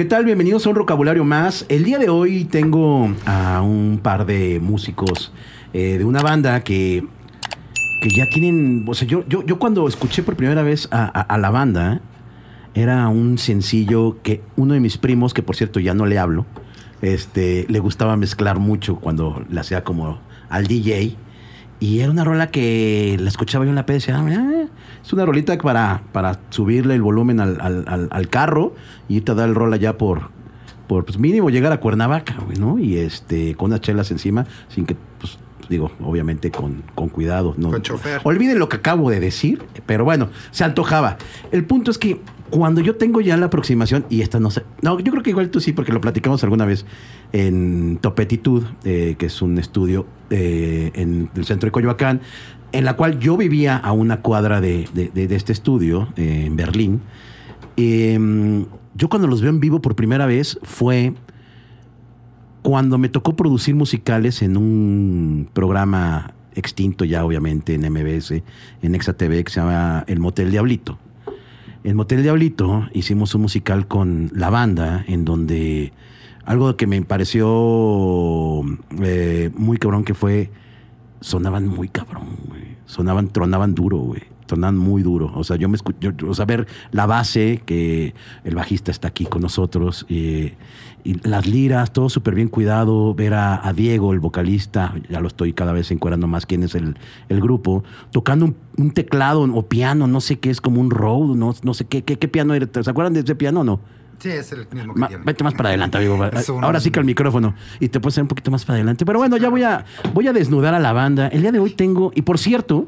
¿Qué tal? Bienvenidos a un vocabulario más. El día de hoy tengo a un par de músicos eh, de una banda que, que ya tienen. O sea, yo, yo, yo cuando escuché por primera vez a, a- la banda, era un sencillo que uno de mis primos, que por cierto ya no le hablo, este, le gustaba mezclar mucho cuando le hacía como al DJ. Y era una rola que la escuchaba yo en la peda y decía, "Ah, mira, es una rolita para, para subirle el volumen al, al- al- al carro y te da el rola ya por, por pues, mínimo llegar a Cuernavaca, güey, ¿no? Y este, con unas chelas encima, sin que, pues, digo, obviamente con, con cuidado, ¿no? Con chofer. Olviden lo que acabo de decir, pero bueno, se antojaba. El punto es que cuando yo tengo ya la aproximación, y esta no sé, no, yo creo que igual tú sí, porque lo platicamos alguna vez en Topetitud, eh, que es un estudio eh, en el centro de Coyoacán, en la cual yo vivía a una cuadra de, de- este estudio eh, en Berlín. Eh, yo cuando los veo en vivo por primera vez fue cuando me tocó producir musicales en un programa extinto ya obviamente en MBS, en Exa TV, que se llama El Motel Diablito. En Motel Diablito hicimos un musical con la banda en donde algo que me pareció eh, muy cabrón que fue sonaban muy cabrón, güey. Sonaban, tronaban duro, güey. Tronaban muy duro. O sea, yo me escuché, o sea, ver la base, que el bajista está aquí con nosotros, eh, y las liras, todo súper bien cuidado. Ver a, a Diego, el vocalista, ya lo estoy cada vez encuadrando más quién es el, el grupo, tocando un, un teclado o piano, no sé qué es, como un Rode, no, no sé qué, qué, qué piano era. ¿Se acuerdan de ese piano o no? Sí, es el mismo que Ma- tiene. vete más para adelante, amigo. Ahora sí que el micrófono. Y te puedes hacer un poquito más para adelante. Pero bueno, ya voy a, voy a desnudar a la banda. El día de hoy tengo, y por cierto,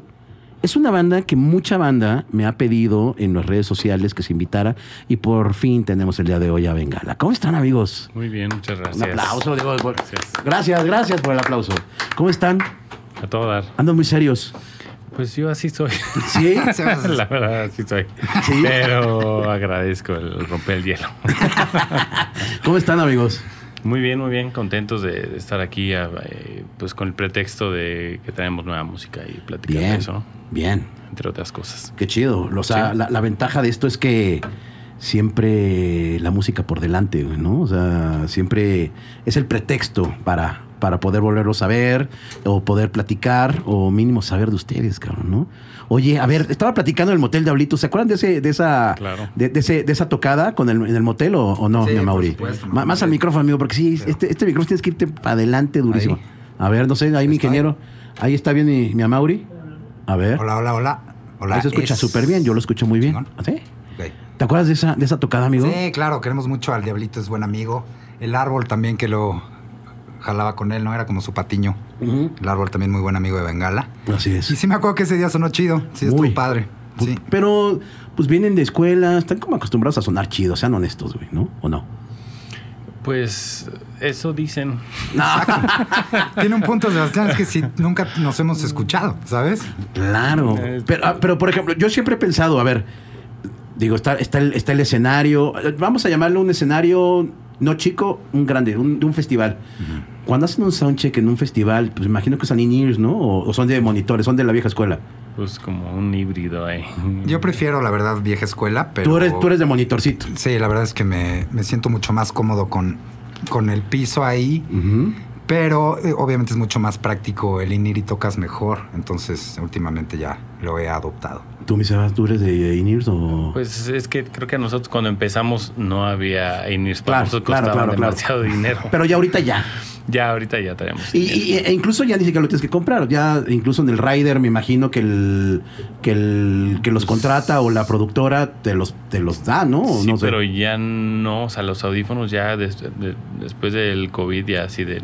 es una banda que mucha banda me ha pedido en las redes sociales que se invitara. Y por fin tenemos el día de hoy a Bengala. ¿Cómo están, amigos? Muy bien, muchas gracias. Un aplauso. digo, por- Gracias. Gracias, gracias por el aplauso. ¿Cómo están? A todo dar. Andan muy serios. Pues yo así soy. ¿Sí? La verdad, así soy. Sí. Pero agradezco el romper el hielo. ¿Cómo están, amigos? Muy bien, muy bien. Contentos de, de estar aquí, eh, pues con el pretexto de que tenemos nueva música y platicar de eso, ¿no? Bien. entre otras cosas. Qué chido. O sea, Sí. la, la ventaja de esto es que siempre la música por delante, ¿no? O sea, siempre es el pretexto para, para poder volverlos a ver o poder platicar o mínimo saber de ustedes, cabrón, ¿no? Oye, a ver, estaba platicando en el motel de Ablito. ¿Se acuerdan de, ese, de, esa, Claro. de, de ese, de esa tocada con el, en el motel o, o no, Sí, mi por Mauri? supuesto, más al Mauri. micrófono, amigo, porque sí, Pero- este, este micrófono tienes que irte para adelante durísimo. Ahí. A ver, no sé, ahí mi ingeniero. Ahí está bien mi, mi Amauri. A ver. Hola, hola, hola. Hola. Ahí se escucha es- súper bien, yo lo escucho muy bien. Chingón. ¿Ah, ¿Sí? Ok. ¿Te acuerdas de esa, de esa tocada, amigo? Sí, claro, queremos mucho al Diablito, es buen amigo. El árbol también que lo jalaba con él, ¿no? Era como su patiño. Ujú. El árbol también muy buen amigo de Bengala. Así Y es. sí me acuerdo que ese día sonó chido. Sí, Muy. estuvo padre. Sí. Pero, pues vienen de escuela, están como acostumbrados a sonar chido, sean honestos, güey, ¿no? ¿O no? Pues eso dicen. Tiene un punto, Sebastián, es que si nunca nos hemos escuchado, ¿sabes? Claro. Pero, ah, pero, por ejemplo, yo siempre he pensado, a ver, digo, está, está, el, está el escenario, eh, vamos a llamarlo un escenario no chico, un grande, un, de un festival. Cuando hacen un soundcheck en un festival, pues imagino que son in-ears, ¿no? O, o son de monitores, son de la vieja escuela. Pues como un híbrido ahí. Yo prefiero, la verdad, vieja escuela, pero... Tú, eres, tú eres de monitorcito. Sí, la verdad es que me, me siento mucho más cómodo con, con el piso ahí, Ujú. Pero eh, obviamente es mucho más práctico el inir y tocas mejor, entonces últimamente ya lo he adoptado. ¿Tú, mi Sebas, tú eres de in-ears o...? Pues es que creo que a nosotros cuando empezamos no había INIRS. Claro, Para nosotros claro, claro, claro. demasiado dinero. Pero ya ahorita ya. ya ahorita ya tenemos. Y, y- e incluso ya ni siquiera lo tienes que comprar. Ya incluso en el rider me imagino que el que el que los contrata o la productora te los te los da, ¿no? Sí, no sé. pero ya no, o sea, los audífonos ya des- de- después del COVID ya así de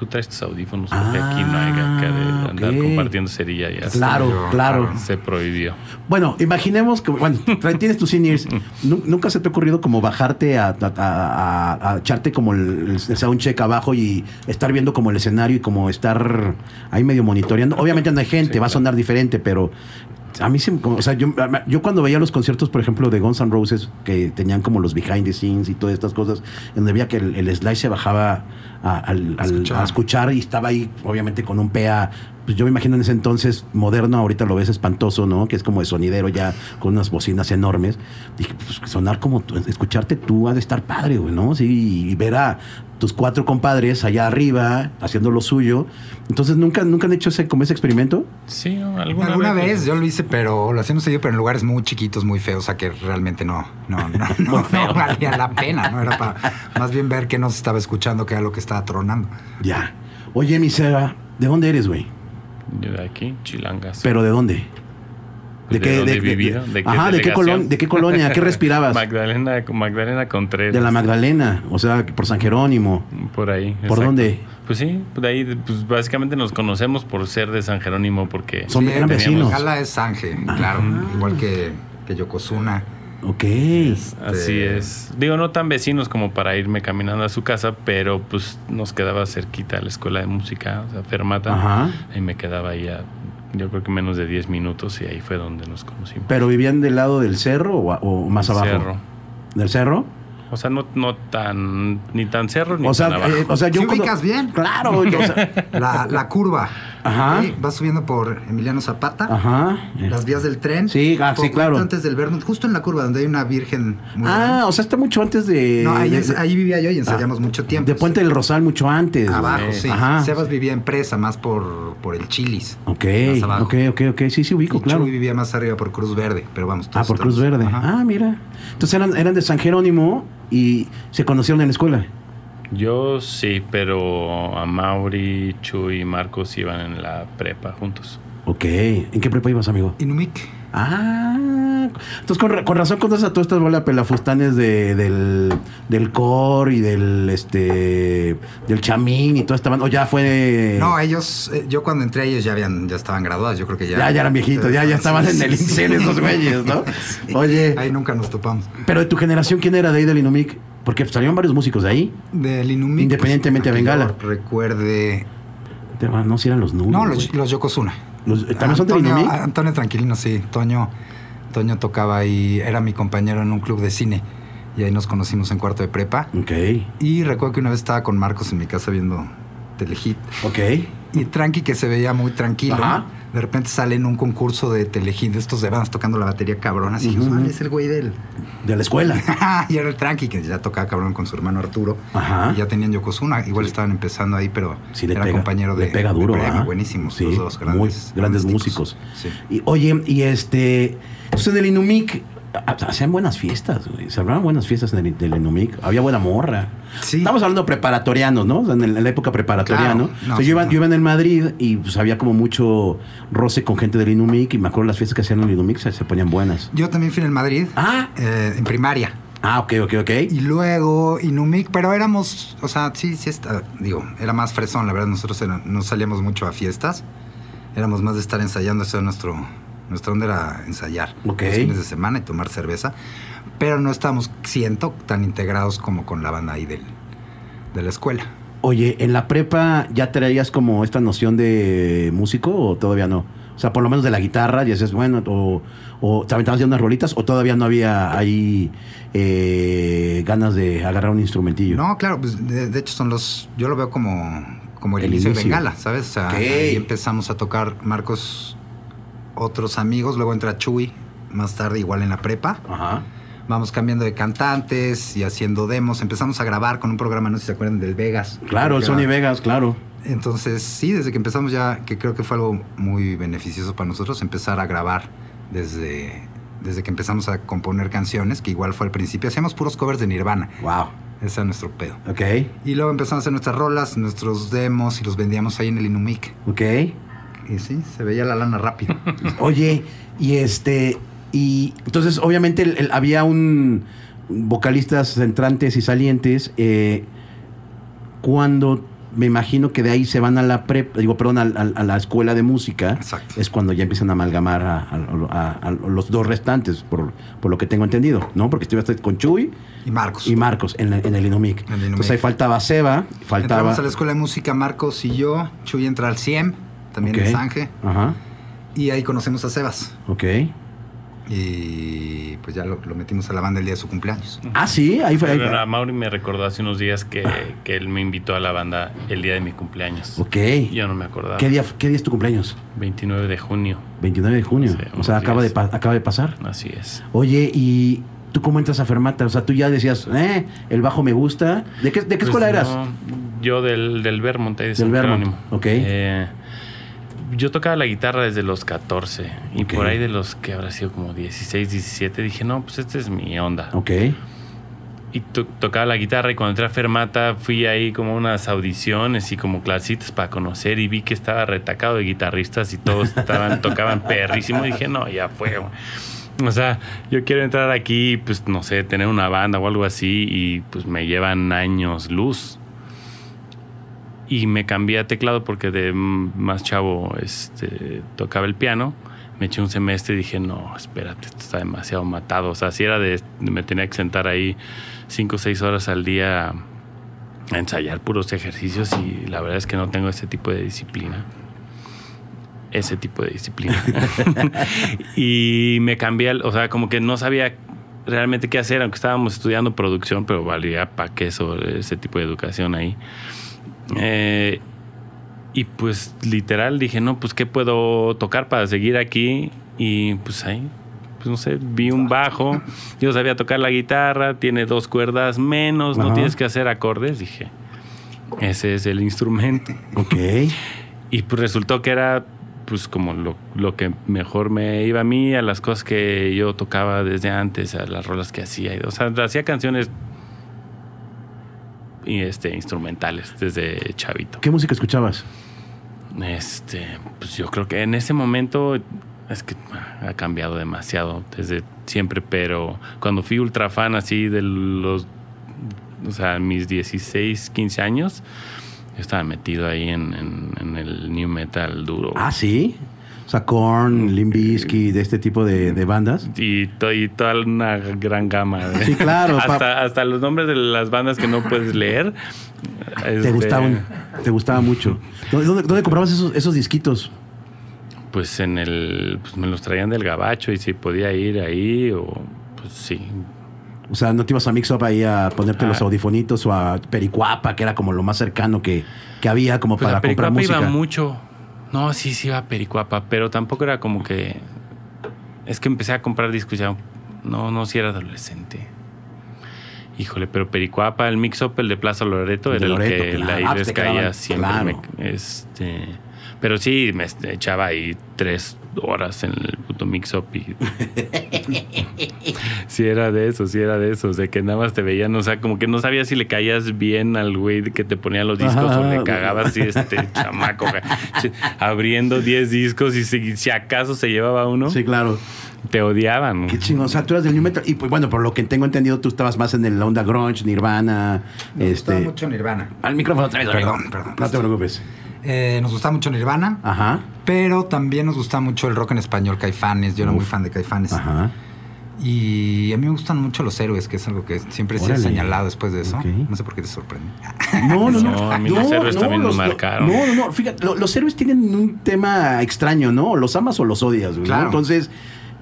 tú traes tus audífonos porque aquí no hay que de andar Ah, compartiendo cerilla ya Claro, claro. se prohibió. Bueno, imaginemos que bueno, tienes tus seniors. Nunca se te ha ocurrido como bajarte a, a- a- a echarte como el, el soundcheck abajo y estar viendo como el escenario y como estar ahí medio monitoreando. Obviamente no hay gente, Sí, va a claro. sonar diferente, pero a mí se, me- o sea, yo, yo cuando veía los conciertos, por ejemplo, de Guns N' Roses, que tenían como los behind the scenes y todas estas cosas, donde veía que el, el slide se bajaba a, al- al- Escuchar. a escuchar y estaba ahí, obviamente, con un PA pues yo me imagino en ese entonces moderno, ahorita lo ves espantoso, ¿no? Que es como de sonidero ya con unas bocinas enormes. Dije, pues sonar como tú, escucharte tú ha de estar padre, güey, ¿no? Sí, y ver a tus cuatro compadres allá arriba haciendo lo suyo. Entonces, ¿nunca, nunca han hecho ese, como ese experimento? Sí, alguna, Alguna vez yo lo hice, pero lo hacíamos seguido, pero en lugares muy chiquitos, muy feos, o sea que realmente no, no, no, no, no valía la pena, ¿no? Era para más bien ver qué nos estaba escuchando, qué era lo que estaba tronando. Ya. Oye, mi Seba, ¿de dónde eres, güey? Yo de aquí, Chilangas. ¿Pero de dónde? ¿De dónde vivido? ¿De qué ajá, ¿de qué, colon- ¿de qué colonia? ¿Qué respirabas? Magdalena, Magdalena Contreras. De la Magdalena, o sea, por San Jerónimo. Por ahí. ¿Por exacto. dónde? Pues sí, de ahí, pues básicamente nos conocemos por ser de San Jerónimo, porque Son- eran teníamos- vecinos. Gala es Sanje, claro, igual que, que Yokozuna. Ok. Así Este- es. Digo, no tan vecinos como para irme caminando a su casa, pero pues nos quedaba cerquita la escuela de música, o sea, Fermata. Ajá. Y me quedaba ahí a, yo creo que menos de 10 minutos y ahí fue donde nos conocimos. ¿Pero vivían del lado del cerro o, o más abajo? Cerro. ¿Del cerro? O sea, no, no tan, ni tan cerro ni O sea, tan abajo. eh, o sea, yo ¿Sí cuando- ubicas bien? Claro, o sea, La, la curva. Ajá. Vas subiendo por Emiliano Zapata. ajá. Las vías del tren. Sí, ah, sí, claro. Antes del Vermont, justo en la curva donde hay una virgen muy Ah, grande. o sea, está mucho antes de. No, ahí, es- ahí vivía yo y ensayamos Ah, mucho tiempo. de Puente del Rosal mucho antes. Abajo, Eh, sí. Ajá. Sebas vivía en presa, más por, por el Chilis. Ok, Más abajo. ok, ok, ok. Sí, sí, ubico, Y claro. Chuy vivía más arriba por Cruz Verde, pero vamos. Ah, todos por Cruz Verde. Ajá. Ah, mira. Entonces eran, eran de San Jerónimo y se conocieron en la escuela. Yo sí, pero a Mauri, Chuy y Marcos iban en la prepa juntos. Ok. ¿En qué prepa ibas, amigo? Inumic. Ah, entonces con, con razón conoces a todas estas bolas pelafustanes de, del, del core y del este del chamín y toda esta banda. O ya fue. No, ellos, eh, yo cuando entré ellos ya habían, ya estaban graduados, yo creo que ya. ya, ya eran viejitos, ya, ya estaban en el INSEN esos güeyes, ¿no? Sí. Oye, Ahí nunca nos topamos. pero de tu generación, ¿quién era de ahí del Inumic? Porque salieron varios músicos de ahí. Del Inumic. Independientemente de Bengala. Recuerde. No, si eran los nulos. No, los, los Yokozuna. Los- ¿También son del Antonio, Inumic? Antonio Tranquilino, sí. Toño, Toño tocaba ahí, era mi compañero en un club de cine. Y ahí nos conocimos en cuarto de prepa. Ok, Y recuerdo que una vez estaba con Marcos en mi casa viendo Telehit. ok. Y Tranqui, que se veía muy tranquilo, Ajá. de repente sale en un concurso de Telehit, de estos de bandas tocando la batería cabrón. Así dijimos, "Ah, es el güey del. De la escuela. y era el Tranqui, que ya tocaba cabrón con su hermano Arturo. Ajá. Y ya tenían Yokozuna. Igual estaban empezando ahí, pero Sí, le era pega, compañero de. le pega duro, de ¿ah? Buenísimos, Sí, los dos muy grandes. grandes tipos. músicos. Sí. Y, oye, y este. Entonces en el Inumic hacían buenas fiestas, güey. Se hablaban buenas fiestas en el, del Inumic. Había buena morra. Sí. Estamos hablando preparatorianos, ¿no? O sea, en, la época preparatoria, Claro. ¿no? No, O sea, sí, yo, iba, no. yo iba en el Madrid y pues había como mucho roce con gente del Inumic. Y me acuerdo las fiestas que hacían en el Inumic se, se ponían buenas. Yo también fui en el Madrid, Ah, eh, en primaria. ah, ok, ok, ok. Y luego Inumic, pero éramos, o sea, sí, sí, está, digo, era más fresón, la verdad, nosotros era- no salíamos mucho a fiestas, éramos más de estar ensayando, eso era nuestro, nuestra onda era ensayar los fines de semana y tomar cerveza, pero no estábamos, siento, tan integrados como con la banda ahí del, de la escuela. Oye, ¿en la prepa ya traías como esta noción de músico o todavía no? O sea, por lo menos de la guitarra, y dices, bueno, o, o te aventabas ya unas rolitas, o todavía no había ahí eh, ganas de agarrar un instrumentillo. No, claro, pues de, de hecho son los, yo lo veo como, como el, El inicio, inicio. de Bengala, ¿sabes? O sea, Ok. ahí empezamos a tocar Marcos, otros amigos, luego entra Chuy, más tarde igual en la prepa. Ajá. Vamos cambiando de cantantes y haciendo demos. Empezamos a grabar con un programa, no sé si se acuerdan, del Vegas. Claro, el Sony Vegas, claro. Entonces, sí, desde que empezamos ya, que creo que fue algo muy beneficioso para nosotros, empezar a grabar desde, desde que empezamos a componer canciones, que igual fue al principio. Hacíamos puros covers de Nirvana. Wow. Ese era nuestro pedo. Ok, Y luego empezamos a hacer nuestras rolas, nuestros demos y los vendíamos ahí en el Inumic. ok. Y sí, se veía la lana rápido. Oye, y este, y entonces obviamente el- el- había un vocalistas entrantes y salientes. eh, cuando me imagino que de ahí se van a la prep, digo, perdón, a, a- a la escuela de música, Exacto. es cuando ya empiezan a amalgamar a, los dos restantes, por, por lo que tengo entendido, ¿no? Porque estuviste con Chuy Y Marcos. y Marcos en, la- en el Inumic. En. Entonces ahí faltaba Seba, faltaba. Entramos a la escuela de música, Marcos y yo. Chuy entra al CIEM, también Ok. en Sange. Ajá, Y ahí conocemos a Sebas. ok. Y pues ya lo, lo metimos a la banda el día de su cumpleaños. Ah, sí, ahí fue. Ahí fue. a Mauri me recordó hace unos días que, que él me invitó a la banda el día de mi cumpleaños. Ok. Yo no me acordaba. ¿Qué día, ¿Qué día es tu cumpleaños? 29 de junio. 29 de junio. Sí, o sea, acaba de, acaba de pasar. Así es. Oye, ¿y tú cómo entras a Fermata? O sea, tú ya decías, eh, el bajo me gusta. ¿De qué, de qué Pues escuela eras? yo del, del Vermont, ahí de Del San Vermont, Jerónimo. ok. Eh, yo tocaba la guitarra desde los 14 y por ahí de los que habrá sido como 16, 17 dije, no, pues esta es mi onda. Ok. Y to- tocaba la guitarra y cuando entré a Fermata fui ahí como unas audiciones y como clasitas para conocer y vi que estaba retacado de guitarristas y todos estaban tocaban perrísimo y dije, no, ya fue. güey". O sea, yo quiero entrar aquí, pues no sé, tener una banda o algo así y pues me llevan años luz. Y me cambié a teclado porque de más chavo este, tocaba el piano. Me eché un semestre y dije, no, espérate, esto está demasiado matado. O sea, si era de, me tenía que sentar ahí cinco o seis horas al día a ensayar puros ejercicios y la verdad es que no tengo ese tipo de disciplina. Ese tipo de disciplina. y me cambié, o sea, como que no sabía realmente qué hacer, aunque estábamos estudiando producción, pero valía para qué eso, ese tipo de educación ahí. Eh, y pues literal dije, no, pues qué puedo tocar para seguir aquí. Y pues ahí, pues no sé, vi un bajo. Yo sabía tocar la guitarra, tiene dos cuerdas menos, no Ajá. tienes que hacer acordes. Dije, ese es el instrumento. Ok. Y pues resultó que era pues como lo, lo que mejor me iba a mí, a las cosas que yo tocaba desde antes, a las rolas que hacía. O sea, hacía canciones este instrumentales desde chavito. ¿Qué música escuchabas? Este, pues yo creo que en ese momento es que ha cambiado demasiado desde siempre, pero cuando fui ultra fan así de los, o sea, mis 16, 15 años, yo estaba metido ahí en, en- en el new metal duro. Ah, sí. O sea, Korn, Limp Bizkit, de este tipo de, de bandas. Y, to- y toda una gran gama. de- Sí, claro, hasta, hasta los nombres de las bandas que no puedes leer. Te este, gustaban, te gustaba mucho. ¿Dónde, dónde- dónde comprabas esos, esos disquitos? Pues en el. Pues me los traían del gabacho y si podía ir ahí o. Pues sí. O sea, ¿no te ibas a Mix Up ahí a ponerte Ah. los audifonitos o a Pericuapa, que era como lo más cercano que, que había como Pues para a comprar música? iba mucho. No, sí, sí iba a Pericuapa, pero tampoco era como que. Es que empecé a comprar discos ya. No, no, si era adolescente. Híjole, pero Pericuapa, el Mix Up, el de Plaza Loreto, El era de el Loreto, que claro. la- Ah, pues caía siempre. claro. me- este, pero sí, me echaba ahí tres horas en el puto Mix Up y. sí, era de eso, sí, era de eso. De que nada más te veían, o sea, como que no sabías si le caías bien al güey que te ponía los discos o le cagabas así, este chamaco, abriendo 10 discos y si, si acaso se llevaba uno, Sí, claro. te odiaban. Qué chingón. O sea, tú eras del New Metal. Y pues bueno, por lo que tengo entendido, tú estabas más en el onda grunge, Nirvana. Gustaba este. mucho Nirvana. Al micrófono otra vez. Perdón, perdón. No te preocupes. Eh, nos gustaba mucho Nirvana, Ajá. pero también nos gustaba mucho el rock en español, Caifanes. Yo era muy fan de Caifanes. Ajá. Y a mí me gustan mucho los héroes, que es algo que siempre se ha señalado después de eso. No sé por qué te sorprende. No, no, no. No, a mí los héroes también me los- marcaron. No, no, no. Fíjate, lo- los héroes tienen un tema extraño, ¿no? Los amas o los odias, güey, ¿no? Claro. Entonces,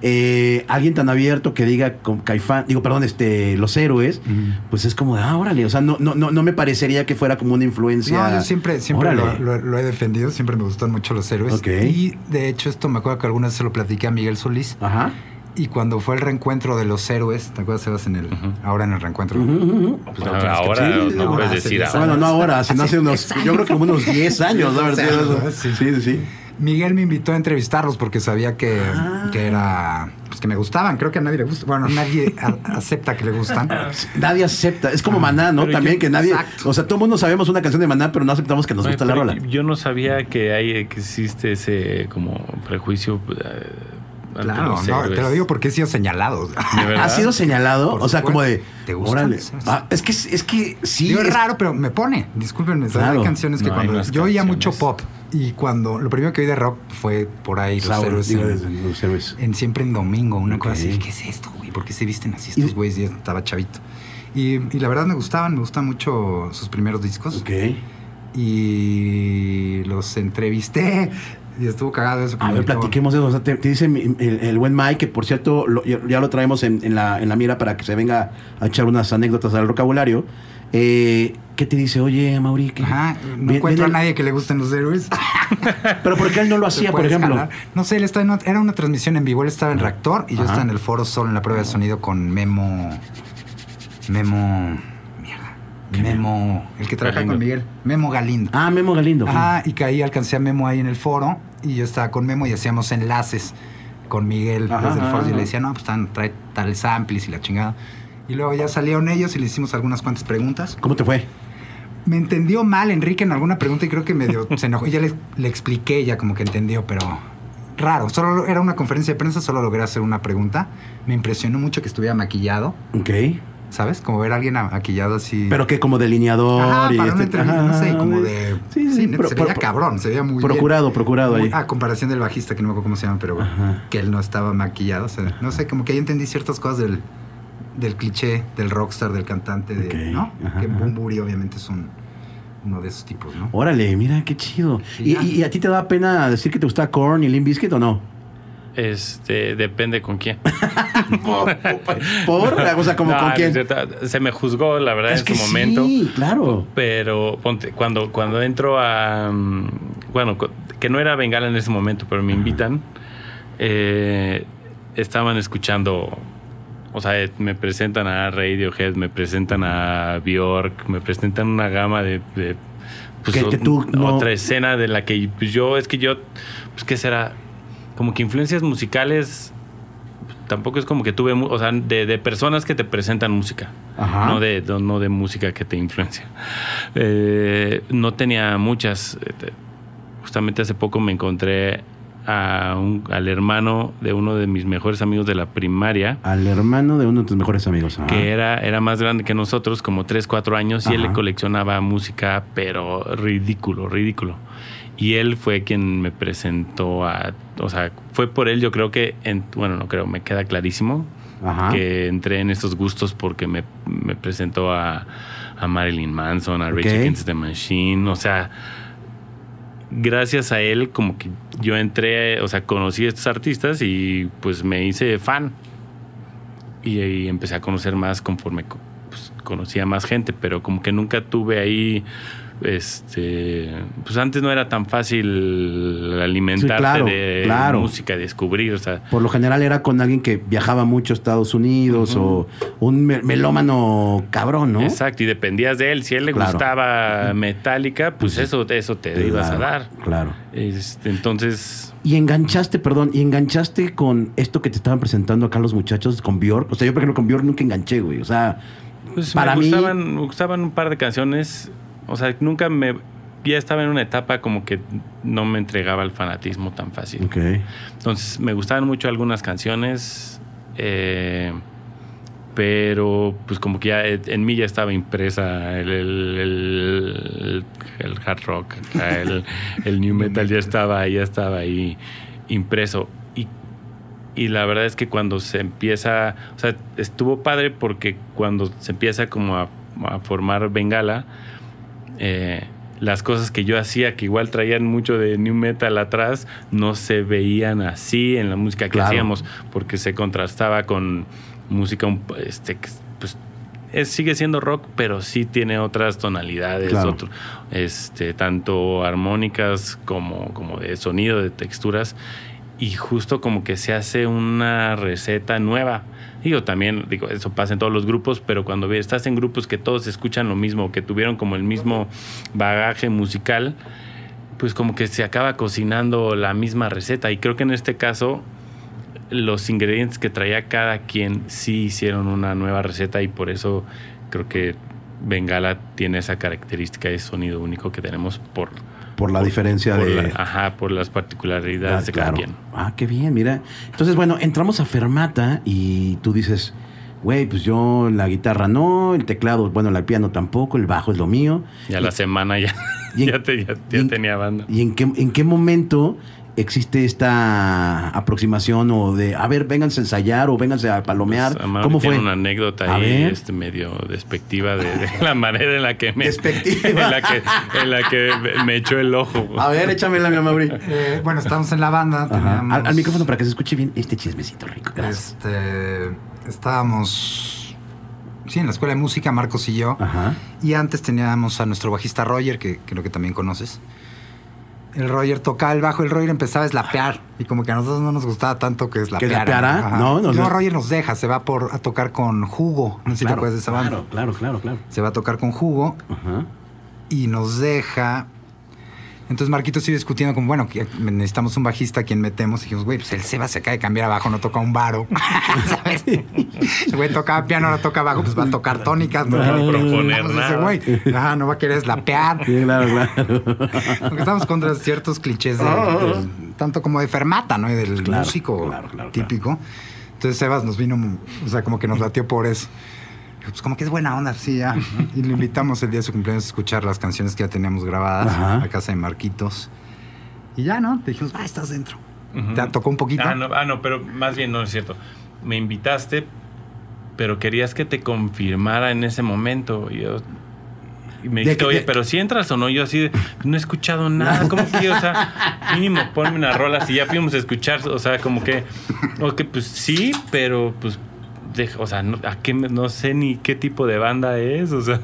eh, alguien tan abierto que diga con Caifán, digo, perdón, este, los héroes, pues es como de, ah, órale. O sea, no, no, no, no me parecería que fuera como una influencia. No, yo siempre, siempre lo, lo- lo he defendido, siempre me gustan mucho los héroes. Y de hecho, esto me acuerdo que alguna vez se lo platiqué a Miguel Solís. Ajá. Y cuando fue el reencuentro de los héroes, ¿te acuerdas, Sebas, en el, ahora en el reencuentro? Ujú. Pues que- ahora sí, no ahora puedes decir ahora. Bueno, no ahora, sino Hace hace unos, yo creo que como unos 10 años, ¿no? Sí, sí, sí. Miguel me invitó a entrevistarlos porque sabía que, Ah. que era. Pues que me gustaban. Creo que a nadie le gusta. Bueno, nadie a- acepta que le gustan. Nadie acepta. Es como Maná, ¿no? Pero También yo- que nadie. Exacto. O sea, todo el mundo sabemos una canción de Maná, pero no aceptamos que nos Oye, gusta la rola. Yo no sabía que hay que existe ese como prejuicio. eh, Claro, no, héroes. te lo digo porque he sido señalado. ¿De verdad? ¿Ha sido señalado? Por o sea, como de. ¿Te gustan órale. Ah, es que es que sí. Digo, es es- raro, pero me pone. Discúlpenme. Claro. Hay canciones que No, cuando. Yo oía mucho pop. Y cuando. Lo primero que oí de rock fue por ahí los héroes. en- los héroes. en siempre en domingo, una Ok. cosa así. ¿Qué es esto, güey? ¿Por qué se visten así estos güeyes? Y estaba chavito. Y, y la verdad me gustaban, me gustan mucho sus primeros discos. Ok. Y los entrevisté. Y estuvo cagado eso. A ver, platiquemos eso. O sea, te, te dice el, el buen Mike, que por cierto lo- ya ya lo traemos en, en la, en la mira para que se venga a echar unas anécdotas al vocabulario. Eh, ¿Qué te dice? Oye, Mauri, que Ajá, no Ven- encuentro ven a nadie que le gusten los héroes. Pero ¿por qué él no lo hacía, ¿Te por ejemplo? jalar? No sé, él estaba en era una transmisión en vivo. Él estaba en Reactor y yo estaba en el foro solo en la prueba de sonido con Memo. Memo. Mierda. Memo. El que trabaja Galindo. con Miguel. Memo Galindo. Ah, Memo Galindo. Ajá, y que ahí alcancé a Memo ahí en el foro y yo estaba con Memo y hacíamos enlaces con Miguel Ajá, desde el foro y ajá. le decía, no, pues trae tales amplis y la chingada. Y luego ya salieron ellos y le hicimos algunas cuantas preguntas. ¿Cómo te fue? Me entendió mal Enrique en alguna pregunta y creo que medio se enojó. Y ya le, le expliqué, ya como que entendió, pero raro. Solo era una conferencia de prensa, solo logré hacer una pregunta. Me impresionó mucho que estuviera maquillado, Ok. ¿sabes? Como ver a alguien maquillado así. Pero que como delineador Ajá, y para una este- entrevista, no sé, ajá, como de... Sí, sí, pro- se veía pro- cabrón, se veía muy bien. Procurado, procurado Muy- ahí. A comparación del bajista, que no me acuerdo cómo se llama, pero Ajá. que él no estaba maquillado. o sea, no sé, como que ahí entendí ciertas cosas del, del cliché del rockstar, del cantante, de, ¿no? ajá, que ajá. Bumburi obviamente es un, uno de esos tipos, ¿no? Órale, mira, qué chido. Sí, ¿Y, a ti te da pena decir que te gusta Korn y Limp Bizkit o no? Este, depende con quién. ¿Por? O sea, como No, con quién. cierto. Se me juzgó, la verdad, Es en que su momento. sí, claro. Pero ponte, cuando, cuando entro a. mm, Bueno, que no era Bengala en ese momento, pero me invitan. eh, estaban escuchando. O sea, eh, me presentan a Radiohead, me presentan a Bjork, me presentan una gama de. de, pues, Que- que tú no- Otra escena de la que pues, yo. Es que yo. Pues, ¿qué será? Como que influencias musicales. Tampoco es como que tuve. O sea, de, de personas que te presentan música Ajá. no de, no, de música que te influencia. Eh, no tenía muchas. eh, te- Justamente hace poco me encontré a un- al hermano de uno de mis mejores amigos de la primaria, Al hermano de uno de tus mejores amigos. ajá. que era, era más grande que nosotros, como 3, 4 años, y él le coleccionaba música, pero ridículo, ridículo. Y él fue quien me presentó a... O sea, fue por él, yo creo que... En, bueno, no creo, me queda clarísimo Ajá. que entré en estos gustos porque me, me presentó a, a Marilyn Manson, a Ok. Rage Against the Machine. O sea, gracias a él, como que yo entré, o sea, conocí a estos artistas y pues me hice fan. Y, empecé a conocer más conforme co- pues, conocía más gente, pero como que nunca tuve ahí. Este, pues antes no era tan fácil alimentarte claro, de claro. música, descubrir, o sea, Por lo general era con alguien que viajaba mucho a Estados Unidos o un me- melómano cabrón, ¿no? Exacto, y dependías de él. Si él le Claro. gustaba Metallica, pues eso, eso te ibas a dar. Claro. Este, entonces, Y enganchaste, perdón, y enganchaste con esto que te estaban presentando acá los muchachos, con Bjork. O sea, yo, por ejemplo, con Bjork nunca enganché, güey. O sea, pues Para me, mí- gustaban, me gustaban un par de canciones. O sea, nunca me. Ya estaba en una etapa como que no me entregaba al fanatismo tan fácil. ok. Entonces, me gustaban mucho algunas canciones. eh, pero, pues, como que ya en mí ya estaba impresa el, el, el- el hard rock, el, el new metal ya estaba, ya estaba ahí impreso. Y, y la verdad es que cuando se empieza, o sea, estuvo padre porque cuando se empieza como a, a formar Bengala, eh, las cosas que yo hacía, que igual traían mucho de new metal atrás, no se veían así en la música que Claro. hacíamos, porque se contrastaba con música, un- este, que, pues, es- sigue siendo rock, pero sí tiene otras tonalidades, Claro. otro, este, tanto armónicas como, como de sonido, de texturas, y justo como que se hace una receta nueva. Digo, también, digo, eso pasa en todos los grupos, pero cuando estás en grupos que todos escuchan lo mismo, que tuvieron como el mismo bagaje musical, pues como que se acaba cocinando la misma receta. Y creo que en este caso, los ingredientes que traía cada quien sí hicieron una nueva receta y por eso creo que Bengala tiene esa característica de sonido único que tenemos por, Por la diferencia por de. la- ajá, por las particularidades Ah, de cada claro. quien. Ah, qué bien, mira. Entonces, bueno, entramos a Fermata y tú dices, güey, pues yo la guitarra no, el teclado, bueno, el piano tampoco, el bajo es lo mío. Ya la semana ya, en- ya, te- ya- ya y en- tenía banda. ¿Y en qué, en qué momento existe esta aproximación o de, a ver, vénganse a ensayar o vénganse a palomear. Pues, Amaury ¿Cómo fue? tiene una anécdota A ahí este, medio despectiva de, de la manera en la que me... Despectiva. En la que, en la que me- echó el ojo. A ver, échamela, mi Mauri. Eh, bueno, estábamos en la banda. Teníamos- Al, al micrófono para que se escuche bien este chismecito rico. Gracias. Este, estábamos, sí, en la escuela de música, Marcos y yo. Ajá. Y antes teníamos a nuestro bajista Roger, que creo que también conoces. El Roger tocaba el bajo, el Roger empezaba a eslapear. Y como que a nosotros no nos gustaba tanto que eslapeara. eslapeara? Ajá. No, no, no. Roger nos deja, se va por, a tocar con Jugo. No sé si te acuerdas de esa banda. claro, claro, claro, claro. Se va a tocar con Jugo Ajá. y nos deja. Entonces Marquito sigue discutiendo como, bueno, que necesitamos un bajista a quien metemos. Y dijimos, güey, pues el Seba se acaba de cambiar abajo, no toca un varo. ¿Sabes? El güey tocaba piano, ahora toca bajo, pues va a tocar tónicas. No No quiere proponer Ese nada. güey, no va a querer slapear. Sí, claro, claro. Porque estamos contra ciertos clichés, de- del- tanto como de Fermata, ¿no? Y del Claro, músico claro, claro, típico. Entonces Sebas nos vino, o sea, como que nos latió por eso. Pues como que es buena onda, sí, ya. Y lo invitamos el día de su cumpleaños a escuchar las canciones que ya teníamos grabadas Ajá. a casa de Marquitos. Y ya, ¿no? Te dijimos, ah, estás dentro. Ujú. Te tocó un poquito. Ah no, ah, no, pero más bien no es cierto. Me invitaste, pero querías que te confirmara en ese momento. Y, yo- y me dijiste, oye, pero si entras o no. Yo así, de, no he escuchado nada. ¿Cómo que? O sea, mínimo ponme unas rolas y ya fuimos a escuchar. O sea, como que, ok, pues sí, pero pues. Deja- o sea, no, ¿a qué no sé ni qué tipo de banda es, o sea,